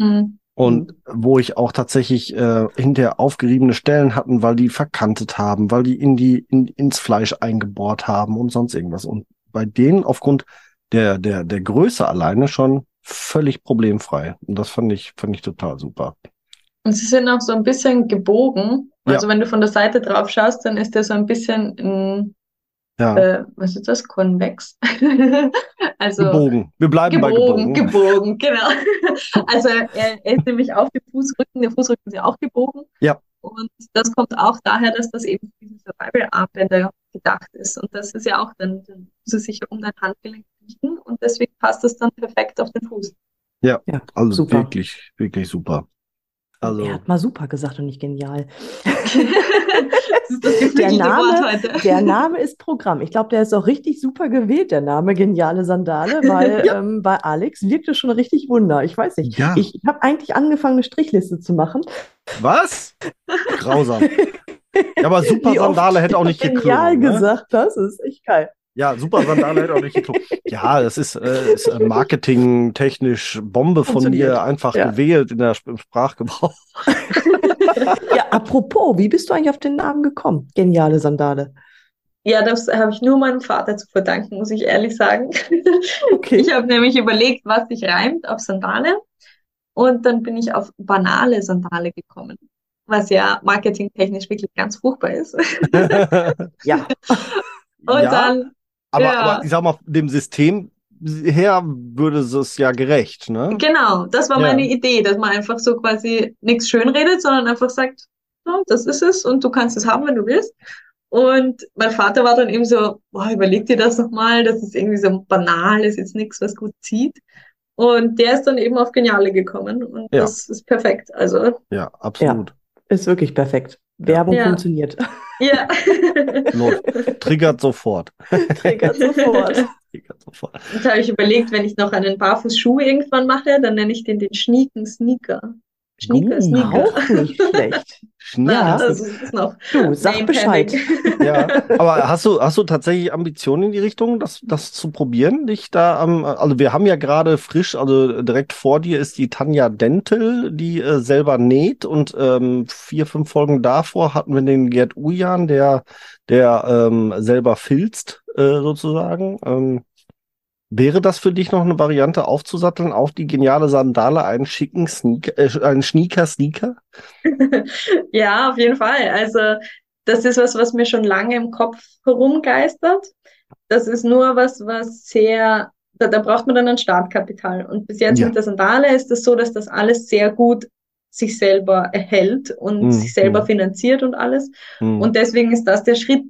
hm, Und wo ich auch tatsächlich äh, hinterher aufgeriebene Stellen hatten, weil die verkantet haben, weil die in die in, ins Fleisch eingebohrt haben und sonst irgendwas. Und bei denen aufgrund der der der Größe alleine schon völlig problemfrei. Und das fand ich fand ich total super. Und sie sind auch so ein bisschen gebogen. Ja. Also wenn du von der Seite drauf schaust, dann ist der so ein bisschen, in, Ja, äh, was ist das? Konvex. (laughs) Also gebogen. Wir bleiben gebogen, bei gebogen. gebogen, (laughs) genau. Also er, er ist nämlich auf dem Fußrücken, der Fußrücken ist ja auch gebogen. Ja. Und das kommt auch daher, dass das eben für diese Survival-Armbänder gedacht ist. Und das ist ja auch dann, dann muss es sich ja um dein Handgelenk richten und deswegen passt es dann perfekt auf den Fuß. Ja, Also super. wirklich, wirklich super. Also Er hat mal super gesagt und nicht genial. (laughs) das ist das Der Name, der Name ist Programm. Ich glaube, der ist auch richtig super gewählt, der Name Geniale Sandale, weil ähm, bei Alex wirkte schon richtig Wunder. Ich weiß nicht. ja, Ich habe eigentlich angefangen, eine Strichliste zu machen. was? Grausam. (laughs) Ja, aber super Sandale hätte auch nicht Genial geklungen. Ne? gesagt, das ist echt geil. Ja, super Sandale hätte auch nicht geklungen. Ja, das ist, äh, ist äh, marketingtechnisch Bombe von dir einfach Ja. gewählt in der im Sprachgebrauch. (laughs) Ja, apropos, wie bist du eigentlich auf den Namen gekommen? Geniale Sandale. Ja, das habe ich nur meinem Vater zu verdanken, muss ich ehrlich sagen. Okay. Ich habe nämlich überlegt, was sich reimt auf Sandale. Und dann bin ich auf banale Sandale gekommen, was ja marketingtechnisch wirklich ganz furchtbar ist. (laughs) Ja, Und ja, dann, aber, ja. aber ich sag mal, dem System her würde es ja gerecht, ne? genau, das war Ja. meine Idee, dass man einfach so quasi nichts schönredet, sondern einfach sagt, "Ja, das ist es und du kannst es haben, wenn du willst. Und mein Vater war dann eben so, boah, überleg dir das nochmal, das ist irgendwie so banal, ist jetzt nichts, was gut zieht. Und der ist dann eben auf Geniale gekommen und Ja. das ist perfekt. Also, Ja, absolut. ist wirklich perfekt. Werbung Ja. funktioniert. ja. (laughs) Triggert sofort. Triggert sofort. (laughs) Triggert sofort. Jetzt habe ich überlegt, wenn ich noch einen Barfußschuh irgendwann mache, dann nenne ich den den Schnieken Sneaker. Sneaker, Gut. Sneaker. Auch nicht schlecht. (laughs) Ja. das ist noch Du, sag Name Bescheid. (laughs) Ja, aber hast du, hast du tatsächlich Ambitionen in die Richtung, das, das zu probieren? Dich da am, also wir haben ja gerade frisch, also direkt vor dir ist die Tanja Dentel, die äh, selber näht und ähm, vier, fünf Folgen davor hatten wir den Gerd Ujan, der, der ähm, selber filzt, äh, sozusagen. Ähm, wäre das für dich noch eine Variante aufzusatteln auf die geniale Sandale, einen schicken Sneaker, äh, einen Sneaker-Sneaker? (laughs) Ja, auf jeden Fall. Also das ist was, was mir schon lange im Kopf herumgeistert. Das ist nur was, was sehr, da, da braucht man dann ein Startkapital. Und bis jetzt Ja. mit der Sandale ist es so, dass das alles sehr gut sich selber erhält und Mhm. sich selber finanziert und alles. Hm. Und deswegen ist das der Schritt,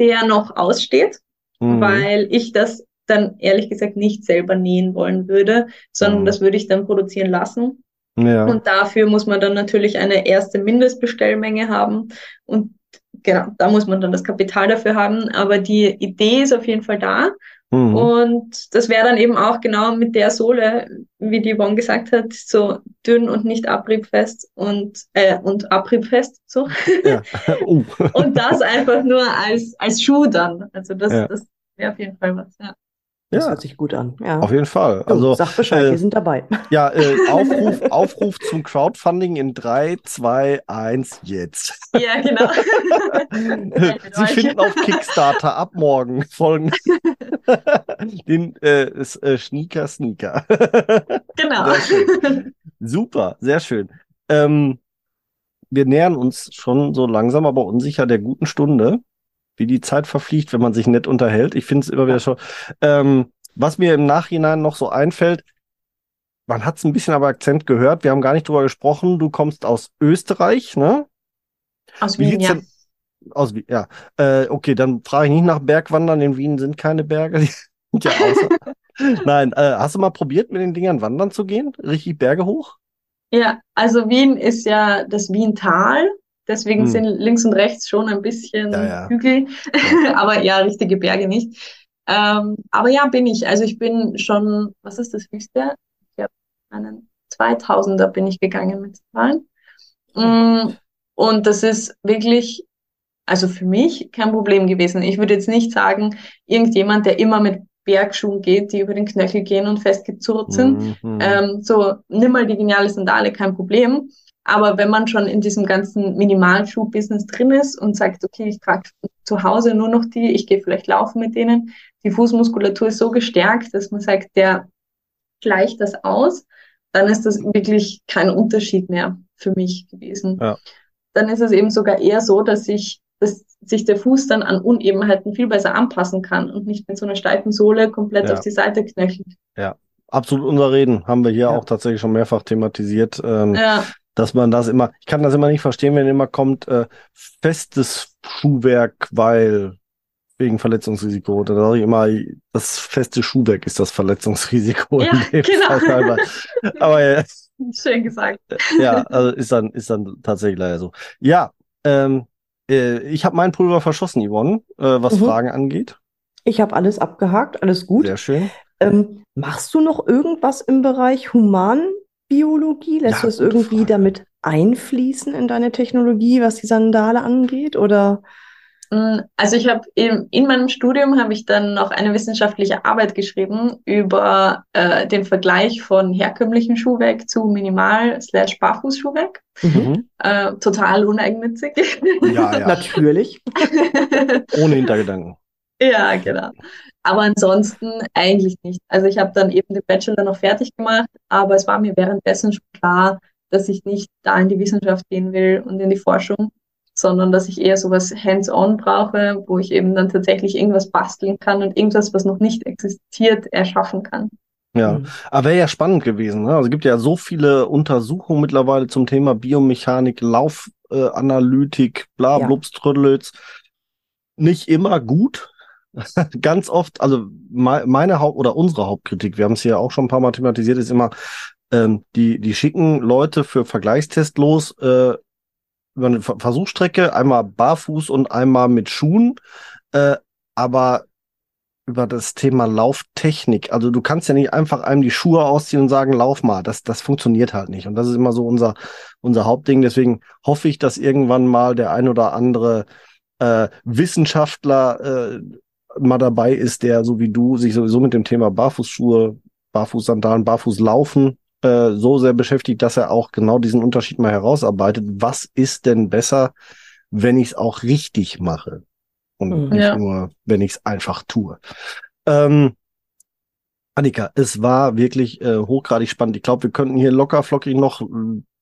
der noch aussteht, Hm. weil ich das dann ehrlich gesagt nicht selber nähen wollen würde, sondern Mhm. das würde ich dann produzieren lassen. ja. Und dafür muss man dann natürlich eine erste Mindestbestellmenge haben. Und genau, da muss man dann das Kapital dafür haben. Aber die Idee ist auf jeden Fall da. Mhm. Und das wäre dann eben auch genau mit der Sohle, wie die Yvonne gesagt hat, so dünn und nicht abriebfest und, äh, und abriebfest, so. Ja. Oh. (laughs) (laughs) Und das einfach nur als, als Schuh dann. Also das, Ja. das wäre auf jeden Fall was, ja. Das Ja, hört sich gut an. Ja. auf jeden Fall. Also, sag Bescheid, äh, wir sind dabei. (laughs) ja, äh, Aufruf, Aufruf zum Crowdfunding in 3, 2, 1, jetzt. Ja, genau. (laughs) Sie finden auf Kickstarter ab morgen folgen (laughs) den äh, äh, Sneaker Sneaker. genau. Sehr. Super, sehr schön. Ähm, wir nähern uns schon so langsam, aber unsicher der guten Stunde, wie die Zeit verfliegt, wenn man sich nett unterhält. Ich finde es immer wieder schon. Ähm, was mir im Nachhinein noch so einfällt, man hat es ein bisschen aber Akzent gehört, wir haben gar nicht drüber gesprochen. Du kommst aus Österreich, ne? Aus Wie Wien, ja. aus? Wie- Ja, äh, okay, dann frage ich nicht nach Bergwandern. In Wien sind keine Berge. (laughs) Die sind ja außer. (laughs) Nein, äh, hast du mal probiert, mit den Dingern wandern zu gehen? Richtig Berge hoch? Ja, also Wien ist ja das Wiental. Deswegen Hm. sind links und rechts schon ein bisschen Ja, ja. Hügel, (laughs) aber ja, richtige Berge nicht. Ähm, aber ja, bin ich. Also ich bin schon, was ist das höchste? Ich habe einen 2000er bin ich gegangen mit Zahlen. Mm, Und das ist wirklich, also für mich kein Problem gewesen. Ich würde jetzt nicht sagen, irgendjemand, der immer mit Bergschuhen geht, die über den Knöchel gehen und festgezurrt sind, Mhm. ähm, so, nimm mal die geniale Sandale, kein Problem. Aber wenn man schon in diesem ganzen Minimalschuh-Business drin ist und sagt, okay, ich trage zu Hause nur noch die, ich gehe vielleicht laufen mit denen, die Fußmuskulatur ist so gestärkt, dass man sagt, der gleicht das aus, dann ist das wirklich kein Unterschied mehr für mich gewesen. Ja. Dann ist es eben sogar eher so, dass ich dass sich der Fuß dann an Unebenheiten viel besser anpassen kann und nicht mit so einer steifen Sohle komplett Ja. auf die Seite knöchelt. Absolut unser Reden haben wir hier Ja. auch tatsächlich schon mehrfach thematisiert, ähm, Ja. Dass man das immer, ich kann das immer nicht verstehen, wenn immer kommt, äh, festes Schuhwerk, weil wegen Verletzungsrisiko. Da sage ich immer, das feste Schuhwerk ist das Verletzungsrisiko. in Ja, dem (laughs) genau. Aber äh, Schön gesagt. ja, also ist dann, ist dann tatsächlich leider so. Ja, ähm, äh, ich habe meinen Pulver verschossen, Yvonne, äh, was Mhm. Fragen angeht. Ich habe alles abgehakt, alles gut. Sehr schön. Ähm, machst du noch irgendwas im Bereich Humanbiologie? Lässt Ja, du es irgendwie Frage. damit einfließen in deine Technologie, was die Sandale angeht? Oder Mm, Also ich habe in, in meinem Studium habe ich dann noch eine wissenschaftliche Arbeit geschrieben über äh, den Vergleich von herkömmlichem Schuhwerk zu Minimal- slash Barfußschuhwerk. Mhm. Äh, total uneigennützig. Ja, ja, (laughs) natürlich? (laughs) ohne Hintergedanken. Ja, genau. Aber ansonsten eigentlich nicht. Also ich habe dann eben den Bachelor noch fertig gemacht, aber es war mir währenddessen schon klar, dass ich nicht da in die Wissenschaft gehen will und in die Forschung, sondern dass ich eher sowas hands-on brauche, wo ich eben dann tatsächlich irgendwas basteln kann und irgendwas, was noch nicht existiert, erschaffen kann. Ja, Mhm. aber wäre ja spannend gewesen. Ne? Also es gibt ja so viele Untersuchungen mittlerweile zum Thema Biomechanik, Laufanalytik, äh, bla, Ja. blubs, trödelöts. Nicht immer gut. (laughs) Ganz oft, also mei- meine Haupt- oder unsere Hauptkritik, wir haben es hier auch schon ein paar Mal thematisiert, ist immer, ähm, die, die schicken Leute für Vergleichstest los, äh, über eine Ver- Versuchsstrecke, einmal barfuß und einmal mit Schuhen. Äh, aber über das Thema Lauftechnik. Also du kannst ja nicht einfach einem die Schuhe ausziehen und sagen, lauf mal. Das, das funktioniert halt nicht. Und das ist immer so unser, unser Hauptding. Deswegen hoffe ich, dass irgendwann mal der ein oder andere äh, Wissenschaftler äh, mal dabei ist, der so wie du sich sowieso mit dem Thema Barfußschuhe, Barfußsandalen, Barfußlaufen äh, so sehr beschäftigt, dass er auch genau diesen Unterschied mal herausarbeitet. Was ist denn besser, wenn ich es auch richtig mache? Und Mhm. nicht Ja. nur, wenn ich es einfach tue. Ähm, Annika, es war wirklich äh, hochgradig spannend. Ich glaube, wir könnten hier locker flockig noch,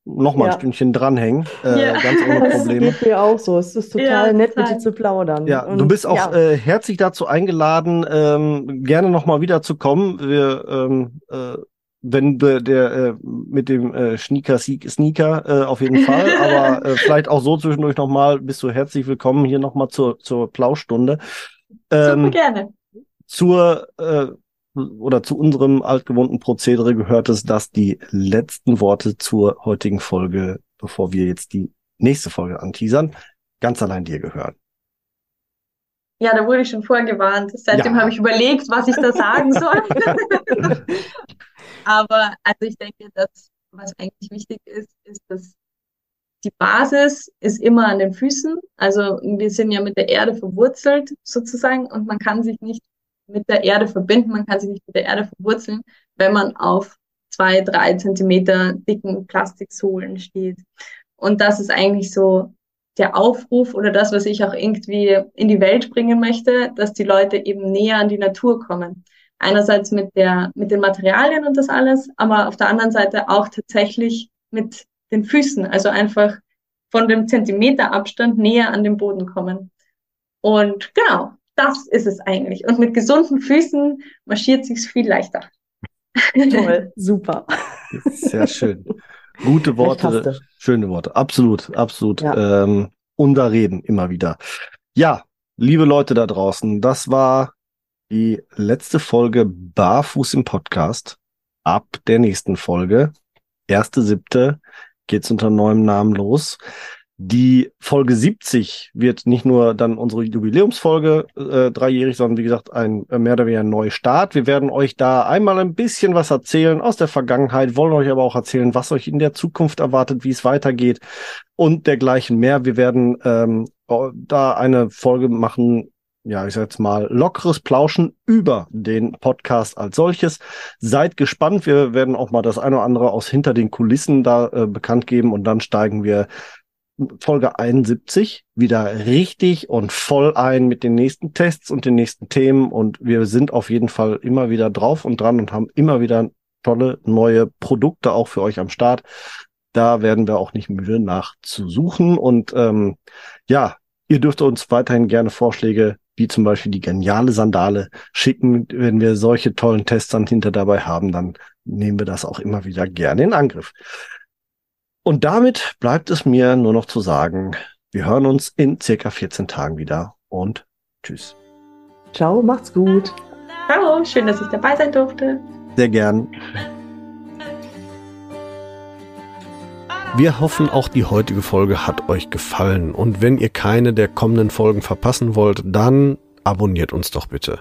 noch mal Ja. ein Stündchen dranhängen. Äh, Ja. Ganz ohne Das Probleme. geht mir auch so. Es ist total Ja, nett, mit total. dir zu plaudern. Ja, Und du bist auch ja, äh, herzlich dazu eingeladen, ähm, gerne nochmal wieder zu kommen. Wir, ähm, äh, wenn der, der äh, mit dem äh, Sneaker Sieg- Sneaker äh, auf jeden Fall, (laughs) aber äh, vielleicht auch so zwischendurch nochmal, bist du herzlich willkommen hier nochmal zur, zur Plaustunde. Super Ähm, gerne. zur äh, oder zu unserem altgewohnten Prozedere gehört es, dass die letzten Worte zur heutigen Folge, bevor wir jetzt die nächste Folge anteasern, ganz allein dir gehören. Ja, da wurde ich schon vorgewarnt. Seitdem Ja. habe ich überlegt, was ich da sagen (laughs) soll. Aber also ich denke, dass was eigentlich wichtig ist, ist, dass die Basis ist immer an den Füßen. Also wir sind ja mit der Erde verwurzelt sozusagen und man kann sich nicht mit der Erde verbinden, man kann sich nicht mit der Erde verwurzeln, wenn man auf zwei, drei Zentimeter dicken Plastiksohlen steht. Und das ist eigentlich so der Aufruf oder das, was ich auch irgendwie in die Welt bringen möchte, dass die Leute eben näher an die Natur kommen. Einerseits mit der, mit den Materialien und das alles, aber auf der anderen Seite auch tatsächlich mit den Füßen, also einfach von dem Zentimeter Abstand näher an den Boden kommen. Und genau, das ist es eigentlich. Und mit gesunden Füßen marschiert sich's viel leichter. toll, (laughs) super. Sehr schön. Gute Worte, schöne Worte. Absolut, absolut. Ja. Ähm, unser Reden immer wieder. Ja, liebe Leute da draußen, das war die letzte Folge Barfuß im Podcast. Ab der nächsten Folge, erste siebte, geht's unter neuem Namen los. Die Folge 70 wird nicht nur dann unsere Jubiläumsfolge äh, dreijährig, sondern wie gesagt ein äh, mehr oder weniger Neustart. Wir werden euch da einmal ein bisschen was erzählen aus der Vergangenheit, wollen euch aber auch erzählen, was euch in der Zukunft erwartet, wie es weitergeht und dergleichen mehr. Wir werden ähm, da eine Folge machen, ja, ich sag jetzt mal, lockeres Plauschen über den Podcast als solches. Seid gespannt. Wir werden auch mal das eine oder andere aus hinter den Kulissen da äh, bekannt geben und dann steigen wir Folge 71 wieder richtig und voll ein mit den nächsten Tests und den nächsten Themen und wir sind auf jeden Fall immer wieder drauf und dran und haben immer wieder tolle neue Produkte auch für euch am Start. Da werden wir auch nicht müde nachzusuchen und ähm, ja, ihr dürft uns weiterhin gerne Vorschläge wie zum Beispiel die geniale Sandale schicken. Wenn wir solche tollen Tests dann hinter dabei haben, dann nehmen wir das auch immer wieder gerne in Angriff. Und damit bleibt es mir nur noch zu sagen, wir hören uns in circa 14 Tagen wieder und tschüss. Ciao, macht's gut. Hallo, schön, dass ich dabei sein durfte. Sehr gern. Wir hoffen, auch die heutige Folge hat euch gefallen. Und wenn ihr keine der kommenden Folgen verpassen wollt, dann abonniert uns doch bitte.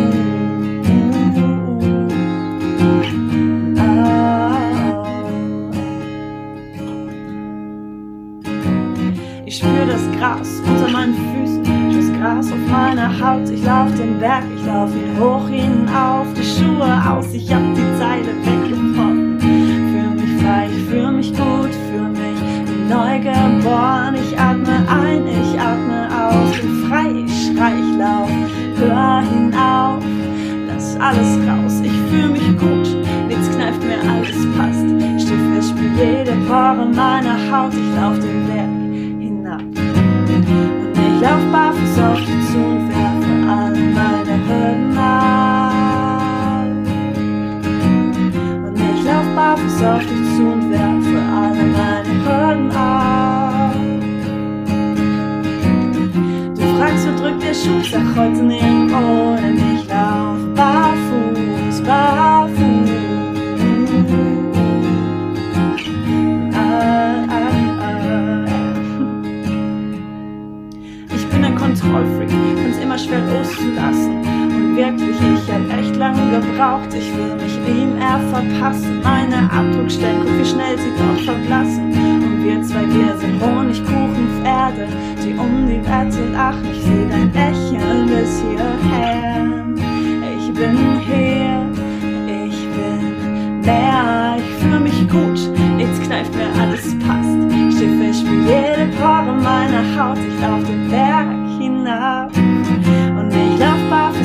Ich spür das Gras unter meinen Füßen, das Gras auf meiner Haut. Ich lauf den Berg, ich lauf ihn hoch hinauf, die Schuhe aus, ich hab die Zeile weggeworfen. Fühl mich frei, ich fühl mich gut, fühl mich wie neu geboren. Ich atme ein, ich atme aus, bin frei, ich schrei, ich lauf, hör hinauf, lass alles raus. Ich fühl mich gut, nichts kneift mir, alles passt. Steh fest, spür jede Pore meiner Haut, ich lauf den Berg zu und werfe alle meine Hürden ab. Und ich lauf barfuß auf dich zu und werfe alle meine Hürden ab. Du fragst, wo drückt der Schuh, sag heute nirgendwo, denn ich schwer loszulassen. Und wirklich, ich hab echt lange gebraucht. Ich will mich ihm eher verpassen. Meine Abdruckstellen, guck wie schnell sie doch verblassen. Und wir zwei, wir sind Honigkuchenpferde, die um die Wette lachen. Ich seh dein Lächeln bis hierher. Ich bin hier, ich bin leer, ich fühl mich gut, nichts kneift mir, alles passt. Fest wie jede Pore meiner Haut, ich lauf den Berg hinab.